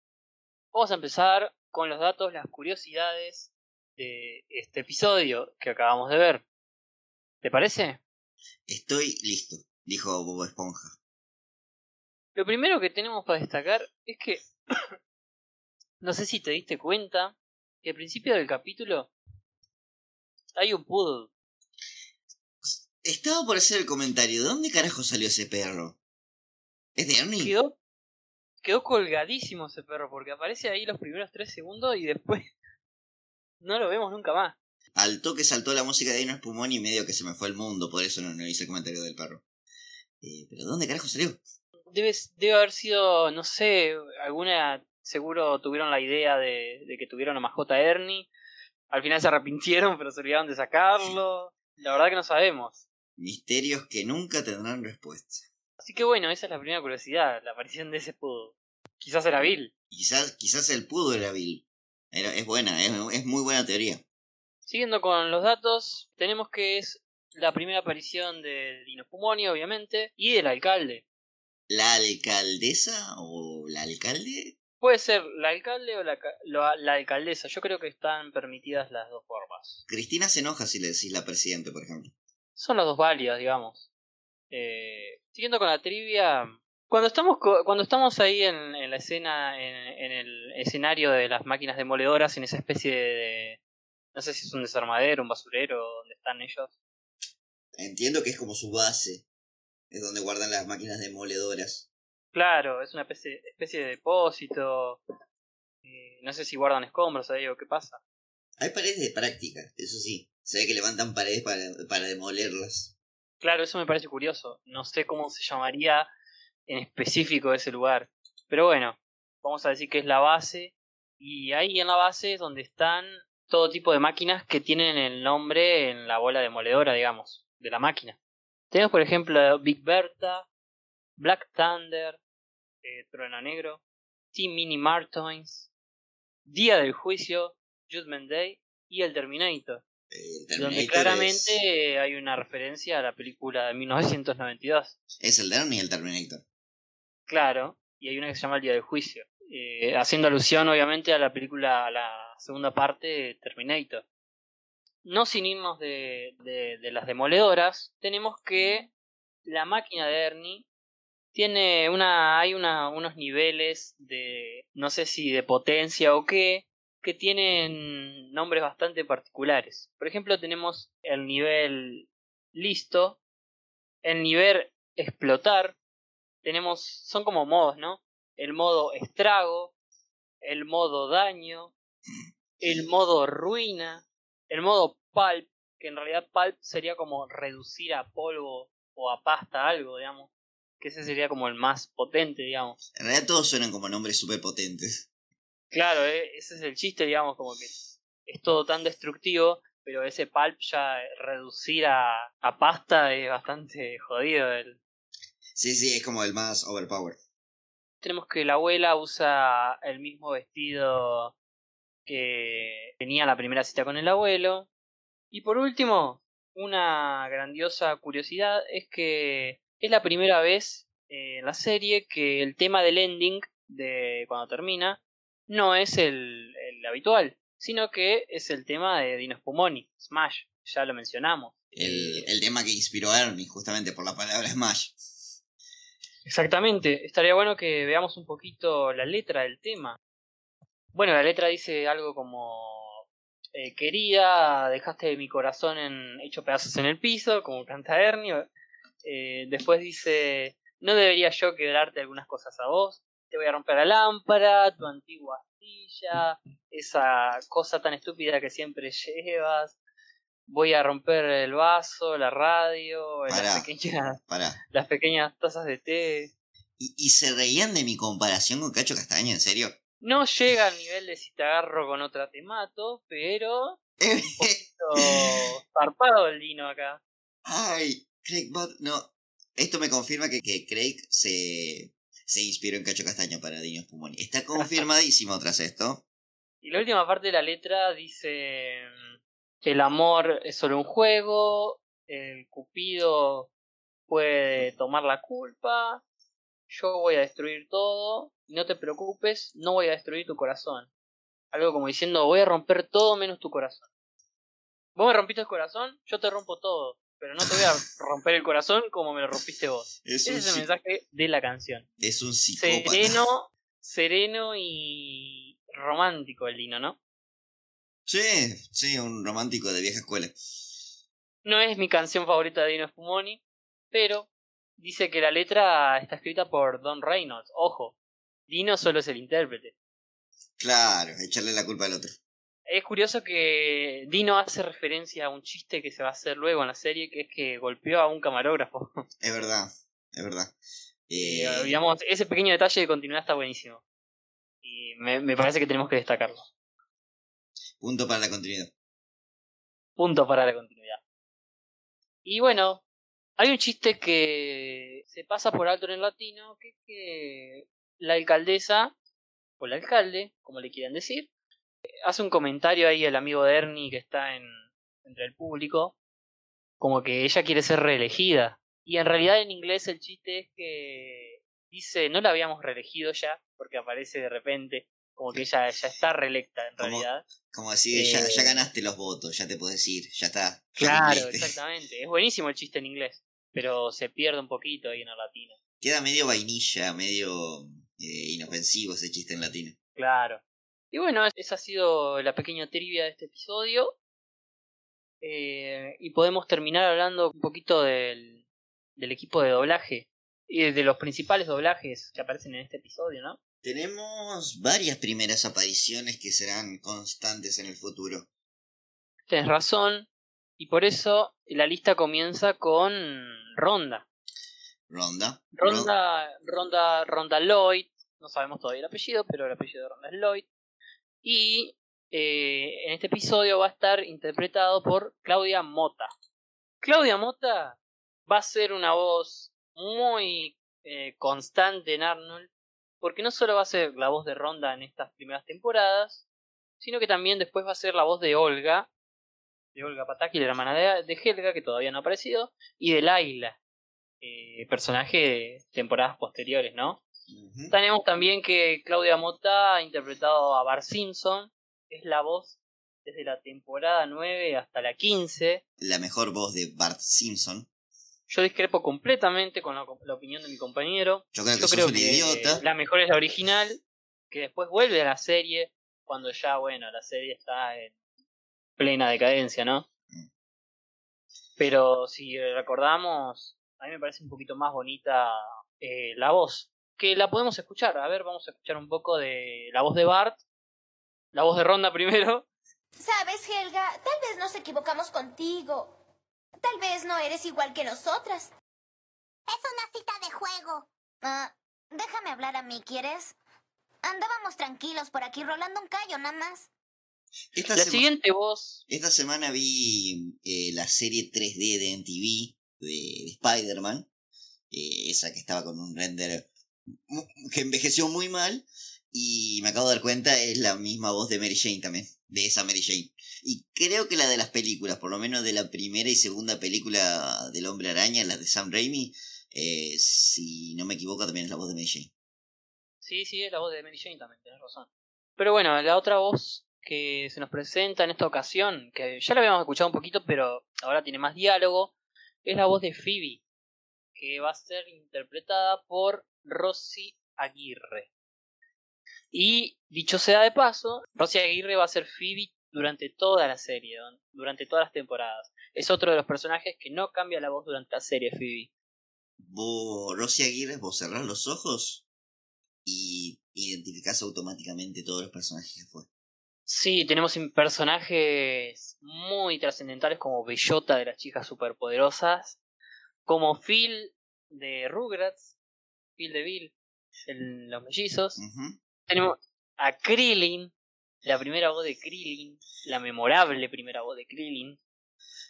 vamos a empezar con los datos, las curiosidades de este episodio que acabamos de ver. ¿Te parece? Estoy listo, dijo Bobo Esponja. Lo primero que tenemos para destacar es que (coughs) no sé si te diste cuenta que al principio del capítulo hay un poodle. Estaba por hacer el comentario, ¿de dónde carajo salió ese perro? ¿Es de Ernie? Quedó, quedó colgadísimo ese perro porque aparece ahí los primeros tres segundos y después (laughs) no lo vemos nunca más. Al toque saltó la música de Dino Espumón y medio que se me fue el mundo, por eso no, no hice el comentario del perro. Eh, ¿Pero de dónde carajo salió? Debe, debe haber sido, no sé, alguna. Seguro tuvieron la idea de, de que tuvieron a mascota Ernie. Al final se arrepintieron, (laughs) pero se olvidaron de sacarlo. La verdad que no sabemos. Misterios que nunca tendrán respuesta. Así que bueno, esa es la primera curiosidad, la aparición de ese pudo. Quizás era Bill. Quizás, quizás el pudo era Bill. Era- es buena, es, es muy buena teoría. Siguiendo con los datos, tenemos que es la primera aparición de Dino Pumoni, obviamente, y del alcalde. ¿La alcaldesa o la alcalde? Puede ser la alcalde o la, la, la alcaldesa. Yo creo que están permitidas las dos formas. Cristina se enoja si le decís la presidente, por ejemplo. Son las dos válidas, digamos. Eh, siguiendo con la trivia, cuando estamos cuando estamos ahí en, en la escena, en, en el escenario de las máquinas demoledoras, en esa especie de, no sé si es un desarmadero, un basurero, donde están ellos. Entiendo que es como su base. Es donde guardan las máquinas demoledoras. Claro, es una especie, especie de depósito. Eh, no sé si guardan escombros ahí o qué pasa. Hay paredes de práctica, eso sí. Se ve que levantan paredes para, para demolerlas. Claro, eso me parece curioso. No sé cómo se llamaría en específico ese lugar. Pero bueno, vamos a decir que es la base. Y ahí en la base es donde están todo tipo de máquinas que tienen el nombre en la bola demoledora, digamos, de la máquina. Tenemos, por ejemplo, Big Bertha, Black Thunder, eh, Trueno Negro, Team Mini Martins, Día del Juicio, Judgment Day y el Terminator. El Donde Terminator claramente hay una referencia a la película de 1992. Es, el Derny el Terminator. Claro, y hay una que se llama El Día del Juicio. eh, haciendo alusión obviamente a la película, a la segunda parte de Terminator. No sin irnos de, de, de las demoledoras, tenemos que la máquina de Ernie tiene una, hay una, unos niveles de, no sé si de potencia o qué, que tienen nombres bastante particulares. Por ejemplo, tenemos el nivel listo, el nivel explotar, tenemos, son como modos, ¿no? El modo estrago, el modo daño, el modo ruina, el modo pulp, que en realidad pulp sería como reducir a polvo o a pasta algo, digamos. Que ese sería como el más potente, digamos. En realidad todos suenan como nombres súper potentes. Claro, eh, ese es el chiste, digamos, como que es todo tan destructivo, pero ese pulp ya reducir a, a pasta es bastante jodido. El... Sí, sí, es como el más overpower. Tenemos que la abuela usa el mismo vestido que tenía la primera cita con el abuelo. Y por último, una grandiosa curiosidad es que es la primera vez eh, en la serie que el tema del ending de cuando termina no es el, el habitual, sino que es el tema de Dino Spumoni, Smash, ya lo mencionamos. El, el tema que inspiró a Ernie, justamente por la palabra Smash. Exactamente, estaría bueno que veamos un poquito la letra del tema. Bueno, la letra dice algo como eh, querida, dejaste mi corazón en, hecho pedazos en el piso, como canta Ernie. Eh, después dice, no debería yo quebrarte algunas cosas a vos, te voy a romper la lámpara, tu antigua astilla, esa cosa tan estúpida que siempre llevas. voy a romper el vaso, la radio, Pará. las pequeñas, Pará. las pequeñas tazas de té. ¿Y, y se reían de mi comparación con Cacho Castaña? ¿En serio? No llega al nivel de si te agarro con otra te mato, pero (laughs) un poquito zarpado el Dino acá. Ay, Craig Bot... No, esto me confirma que, que Craig se, se inspiró en Cacho Castaña para Dinos Pumoni. Está (laughs) confirmadísimo tras esto. Y la última parte de la letra dice el amor es solo un juego, el cupido puede tomar la culpa, yo voy a destruir todo, y no te preocupes, no voy a destruir tu corazón. Algo como diciendo, voy a romper todo menos tu corazón. Vos me rompiste el corazón, yo te rompo todo, pero no te voy a romper el corazón como me lo rompiste vos. (laughs) Es Ese es el mensaje de la canción. Es un psicópata. Sereno, sereno y romántico el Dino, ¿no? Sí, sí, un romántico de vieja escuela. No es mi canción favorita de Dino Spumoni, pero dice que la letra está escrita por Don Reynolds. Ojo, Dino solo es el intérprete. Claro, echarle la culpa al otro. Es curioso que Dino hace referencia a un chiste que se va a hacer luego en la serie, que es que golpeó a un camarógrafo. (laughs) Es verdad, es verdad. Eh, digamos, ese pequeño detalle de continuidad está buenísimo. Y me, me parece que tenemos que destacarlo. punto para la continuidad. Punto para la continuidad. Y bueno, hay un chiste que se pasa por alto en el latino, que es que la alcaldesa, o el alcalde, como le quieran decir, hace un comentario ahí el amigo de Ernie que está en, entre el público, como que ella quiere ser reelegida. Y en realidad en inglés el chiste es que dice, no la habíamos reelegido ya, porque aparece de repente, como que ella ya está reelecta en Como- realidad. Como decir, ya, Eh, ya ganaste los votos, ya te puedes ir, ya está. ya Claro, cumpliste. exactamente. Es buenísimo el chiste en inglés, pero se pierde un poquito ahí en el latino. Queda medio vainilla, medio eh, inofensivo ese chiste en latino. Claro. Y bueno, esa ha sido la pequeña trivia de este episodio. Eh, y podemos terminar hablando un poquito del, del equipo de doblaje y de los principales doblajes que aparecen en este episodio, ¿no? Tenemos varias primeras apariciones que serán constantes en el futuro. Tienes razón. Y por eso la lista comienza con Ronda. Ronda. Ronda, Ronda, Ronda Lloyd, no sabemos todavía el apellido, pero el apellido de Ronda es Lloyd. Y eh, en este episodio va a estar interpretado por Claudia Mota. Claudia Mota va a ser una voz muy eh, constante en Arnold, porque no solo va a ser la voz de Ronda en estas primeras temporadas, sino que también después va a ser la voz de Olga, de Olga Pataki, la hermana de, de Helga, que todavía no ha aparecido, y de Laila, eh, personaje de temporadas posteriores, ¿no? Tenemos también que Claudia Mota ha interpretado a Bart Simpson, es la voz desde la temporada 9 hasta la 15. La mejor voz de Bart Simpson. Yo discrepo completamente con la, la opinión de mi compañero. Yo creo que Yo sos creo un que idiota. la mejor es la original, que después vuelve a la serie cuando ya, bueno, la serie está en plena decadencia, ¿no? Mm. Pero si recordamos, a mí me parece un poquito más bonita eh, la voz, que la podemos escuchar. A ver, vamos a escuchar un poco de la voz de Bart, la voz de Ronda primero. Sabes, Helga, tal vez nos equivocamos contigo. Tal vez no eres igual que nosotras. Es una cita de juego. Ah, déjame hablar a mí, ¿quieres? Andábamos tranquilos por aquí rolando un callo nada más. Esta, La siguiente voz, esta semana vi eh, la serie 3D de MTV de, de Spider-Man. eh, esa que estaba con un render que envejeció muy mal. Y me acabo de dar cuenta, es la misma voz de Mary Jane también. De esa Mary Jane. Y creo que la de las películas, por lo menos de la primera y segunda película del Hombre Araña, la de Sam Raimi, eh, si no me equivoco, también es la voz de Mary Jane. sí, sí, es la voz de Mary Jane también, tenés razón. Pero bueno, la otra voz que se nos presenta en esta ocasión, que ya la habíamos escuchado un poquito, pero ahora tiene más diálogo, es la voz de Phoebe, que va a ser interpretada por Rosy Aguirre. Y dicho sea de paso, Rosy Aguirre va a ser Phoebe durante toda la serie, durante todas las temporadas. Es otro de los personajes que no cambia la voz durante la serie, Phoebe. Vos, Rosy Aguirre, vos cerrás los ojos y identificás automáticamente todos los personajes que fue. Sí, tenemos personajes muy trascendentales como Bellota de las chicas superpoderosas, como Phil de Rugrats, Phil de Bill, en Los Mellizos. Tenemos a Krillin, la primera voz de Krillin, la memorable primera voz de Krillin.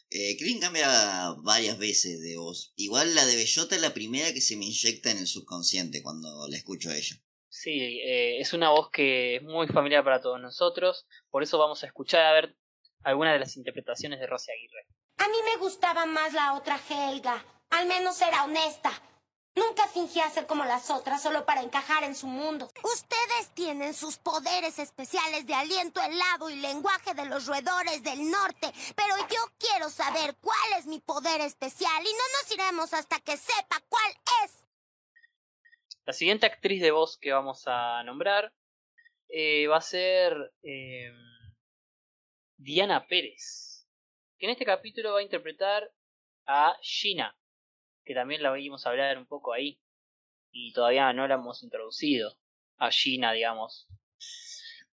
Eh, Krillin cambia varias veces de voz. Igual la de Bellota es la primera que se me inyecta en el subconsciente cuando la escucho a ella. Sí, eh, es una voz que es muy familiar para todos nosotros, por eso vamos a escuchar a ver algunas de las interpretaciones de Rosy Aguirre. A mí me gustaba más la otra Helga. Al menos era honesta. Nunca fingía ser como las otras solo para encajar en su mundo. Ustedes tienen sus poderes especiales de aliento helado y lenguaje de los roedores del norte, pero yo quiero saber cuál es mi poder especial y no nos iremos hasta que sepa cuál es. La siguiente actriz de voz que vamos a nombrar eh, va a ser eh, Diana Pérez, que en este capítulo va a interpretar a Gina, que también la vimos hablar un poco ahí, y todavía no la hemos introducido a Gina, digamos.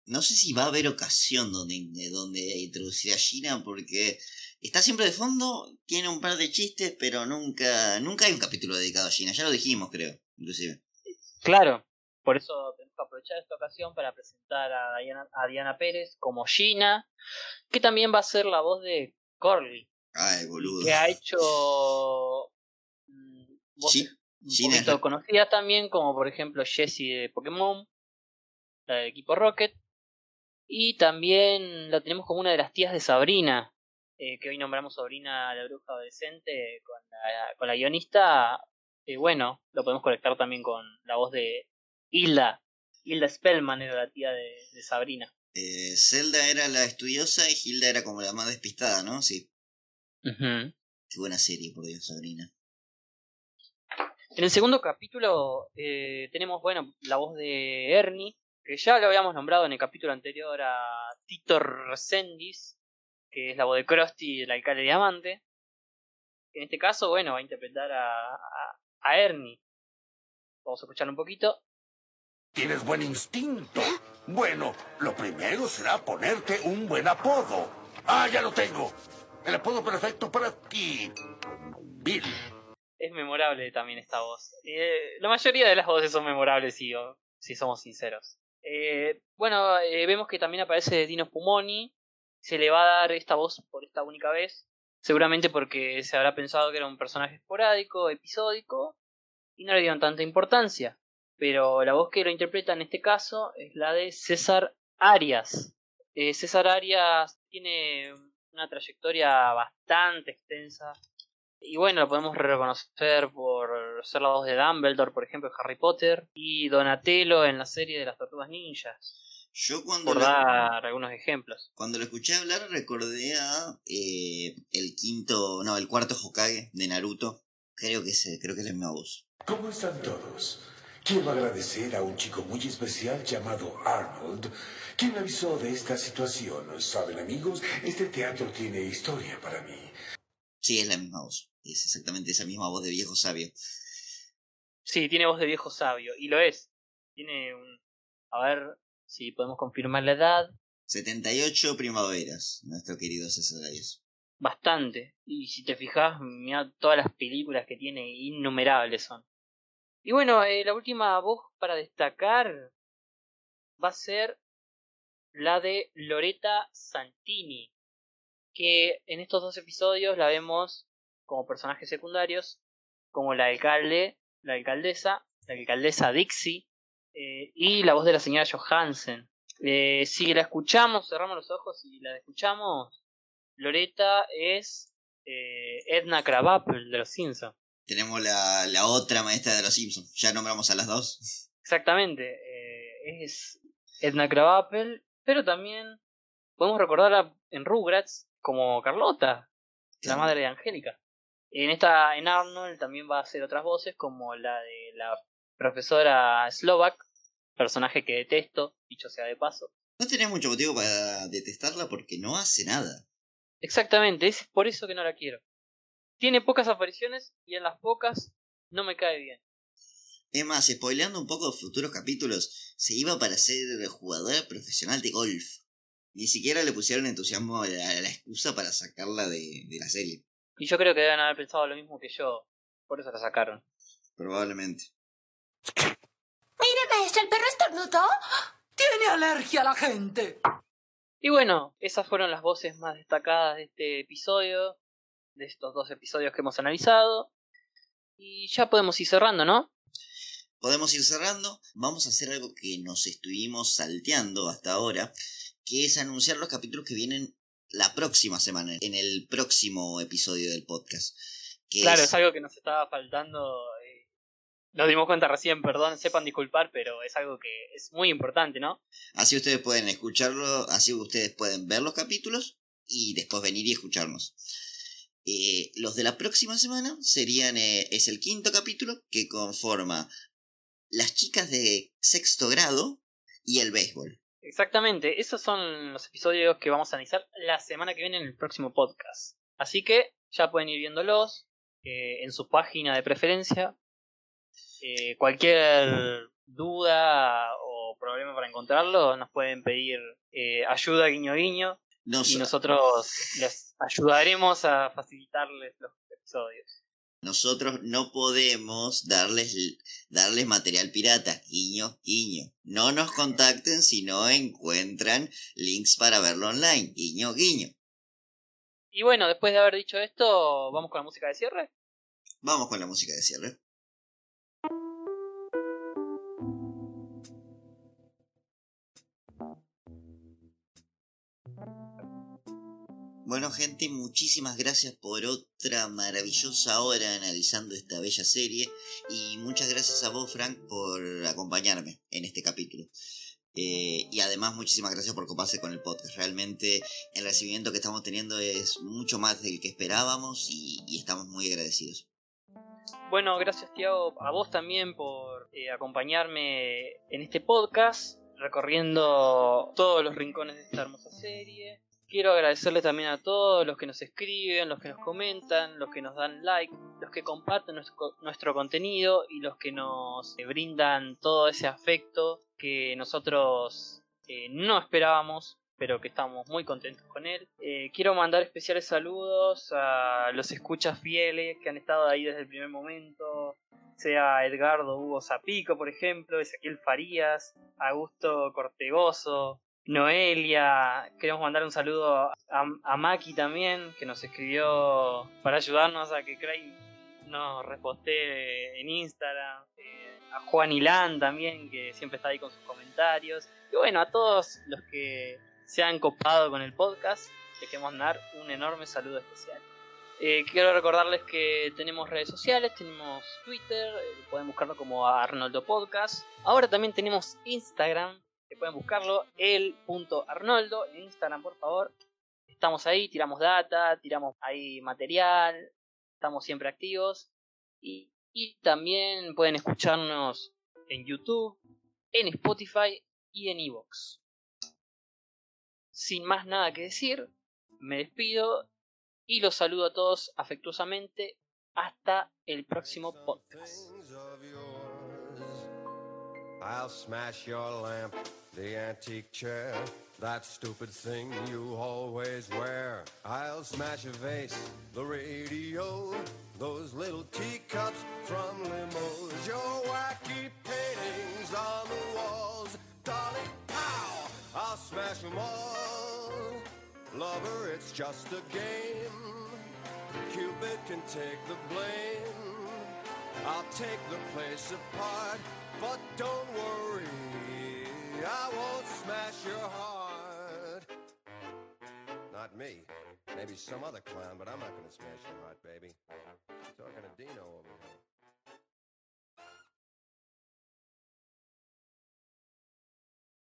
No sé si va a haber ocasión donde, de donde introducir a Gina porque está siempre de fondo, tiene un par de chistes, pero nunca, nunca hay un capítulo dedicado a Gina. Ya lo dijimos, creo, inclusive. Claro, por eso tenemos que aprovechar esta ocasión para presentar a Diana, a Diana Pérez como Gina, que también va a ser la voz de Corley, Ay, boludo. que ha hecho voces Gi- un es poquito conocidas también, como por ejemplo Jessie de Pokémon, la del equipo Rocket, y también la tenemos como una de las tías de Sabrina, eh, que hoy nombramos Sabrina la bruja adolescente con la, con la guionista. eh, bueno, lo podemos conectar también con la voz de Hilda. Hilda Spellman era la tía de, de Sabrina. Eh, Zelda era la estudiosa y Hilda era como la más despistada, ¿no? Sí. Qué buena serie, por Dios, Sabrina. En el segundo capítulo eh, tenemos, bueno, la voz de Ernie, que ya lo habíamos nombrado en el capítulo anterior a Tito Resendiz, que es la voz de Krusty, el alcalde diamante. En este caso, bueno, va a interpretar a, a, a Ernie. Vamos a escuchar un poquito. Tienes buen instinto. Bueno, lo primero será ponerte un buen apodo. Ah, ya lo tengo. El apodo perfecto para ti. Bill. Es memorable también esta voz. Eh, la mayoría de las voces son memorables, si, si somos sinceros. Eh, bueno, eh, vemos que también aparece Dino Spumoni. Se le va a dar esta voz por esta única vez. Seguramente porque se habrá pensado que era un personaje esporádico, episódico, y no le dieron tanta importancia. Pero la voz que lo interpreta en este caso es la de César Arias. César Arias tiene una trayectoria bastante extensa y bueno, lo podemos reconocer por ser la voz de Dumbledore, por ejemplo, en Harry Potter, y Donatello en la serie de las Tortugas Ninjas, Yo cuando por lo, dar algunos ejemplos. cuando lo escuché hablar recordé a eh, el quinto, no, el cuarto Hokage de Naruto. Creo que es, creo que es la misma voz. ¿Cómo están todos? Quiero agradecer a un chico muy especial llamado Arnold, quien me avisó de esta situación. Saben, amigos, este teatro tiene historia para mí. Sí, es la misma voz. Es exactamente esa misma voz de viejo sabio. Sí, tiene voz de viejo sabio, y lo es. Tiene un... A ver si podemos confirmar la edad. 78 primaveras, nuestro querido César Arias. Bastante. Y si te fijas, mira todas las películas que tiene, innumerables son. Y bueno, eh, la última voz para destacar va a ser la de Loreta Santini, que en estos dos episodios la vemos como personajes secundarios, como la alcalde, la alcaldesa, la alcaldesa Dixie, eh, y la voz de la señora Johansen. Eh, si la escuchamos, cerramos los ojos y la escuchamos, Loreta es eh, Edna Krabappel de los Simpsons. Tenemos la, la otra maestra de los Simpsons. Ya nombramos a las dos. Exactamente, eh, es Edna Krabappel, pero también podemos recordarla en Rugrats como Carlota, la madre de Angélica. En esta, en Arnold también va a hacer otras voces como la de la profesora Slovak, personaje que detesto, dicho sea de paso. No tenés mucho motivo para detestarla porque no hace nada. Exactamente, es por eso que no la quiero. Tiene pocas apariciones y en las pocas no me cae bien. Es más, spoileando un poco futuros capítulos, se iba para ser jugadora profesional de golf. Ni siquiera le pusieron entusiasmo a la, a la excusa para sacarla de, de la serie. Y yo creo que deben haber pensado lo mismo que yo. Por eso la sacaron. Probablemente. Mire, maestro, el perro estornudó. Tiene alergia a la gente. Y bueno, esas fueron las voces más destacadas de este episodio. De estos dos episodios que hemos analizado. Y ya podemos ir cerrando, ¿no? Podemos ir cerrando. Vamos a hacer algo que nos estuvimos salteando hasta ahora, que es anunciar los capítulos que vienen la próxima semana, en el próximo episodio del podcast. Que Claro, es algo que nos estaba faltando. eh, Nos dimos cuenta recién, perdón, sepan disculpar, pero es algo que es muy importante, ¿no? Así ustedes pueden escucharlo, así ustedes pueden ver los capítulos y después venir y escucharnos. Eh, los de la próxima semana serían, eh, es el quinto capítulo que conforma las chicas de sexto grado y el béisbol. Exactamente, esos son los episodios que vamos a analizar la semana que viene en el próximo podcast. Así que ya pueden ir viéndolos eh, en su página de preferencia. Eh, cualquier duda o problema para encontrarlo, nos pueden pedir eh, ayuda guiño guiño Nos- y nosotros les ayudaremos a facilitarles los episodios. Nosotros no podemos darles, darles material pirata, guiño, guiño. No nos contacten si no encuentran links para verlo online, guiño, guiño. Y bueno, después de haber dicho esto, vamos con la música de cierre. Vamos con la música de cierre. Bueno gente, muchísimas gracias por otra maravillosa hora analizando esta bella serie y muchas gracias a vos Frank por acompañarme en este capítulo. Eh, y además muchísimas gracias por coparse con el podcast. Realmente el recibimiento que estamos teniendo es mucho más del que esperábamos y, estamos muy agradecidos. Bueno, gracias Tiago, a vos también por eh, acompañarme en este podcast, recorriendo todos los rincones de esta hermosa serie. Quiero agradecerle también a todos los que nos escriben, los que nos comentan, los que nos dan like, los que comparten nuestro, contenido y los que nos eh, brindan todo ese afecto que nosotros eh, no esperábamos, pero que estamos muy contentos con él. Eh, quiero mandar especiales saludos a los escuchas fieles que han estado ahí desde el primer momento, sea Edgardo Hugo Zapico, por ejemplo, Ezequiel Farías, Augusto Cortegoso, Noelia, queremos mandar un saludo a, Maki también, que nos escribió para ayudarnos a que Craig nos reposte en Instagram, eh, a Juan Ilán también, que siempre está ahí con sus comentarios, y bueno, a todos los que se han copado con el podcast, les queremos dar un enorme saludo especial. Eh, quiero recordarles que tenemos redes sociales, tenemos Twitter, eh, pueden buscarlo como Arnoldo Podcast. Ahora también tenemos Instagram, que pueden buscarlo, el.arnoldo en Instagram, por favor. Estamos ahí, tiramos data, tiramos ahí material, estamos siempre activos. Y, también pueden escucharnos en YouTube, en Spotify y en Evox. Sin más nada que decir, me despido y los saludo a todos afectuosamente. Hasta el próximo podcast. The antique chair, that stupid thing you always wear. I'll smash a vase, the radio, those little teacups from limos, your wacky paintings on the walls. Darling, pow! I'll smash them all. Lover, it's just a game. Cupid can take the blame. I'll take the place apart, but don't worry, I won't smash your heart. Not me. Maybe some other clown, but I'm not gonna smash your heart, baby. Talking to Dino over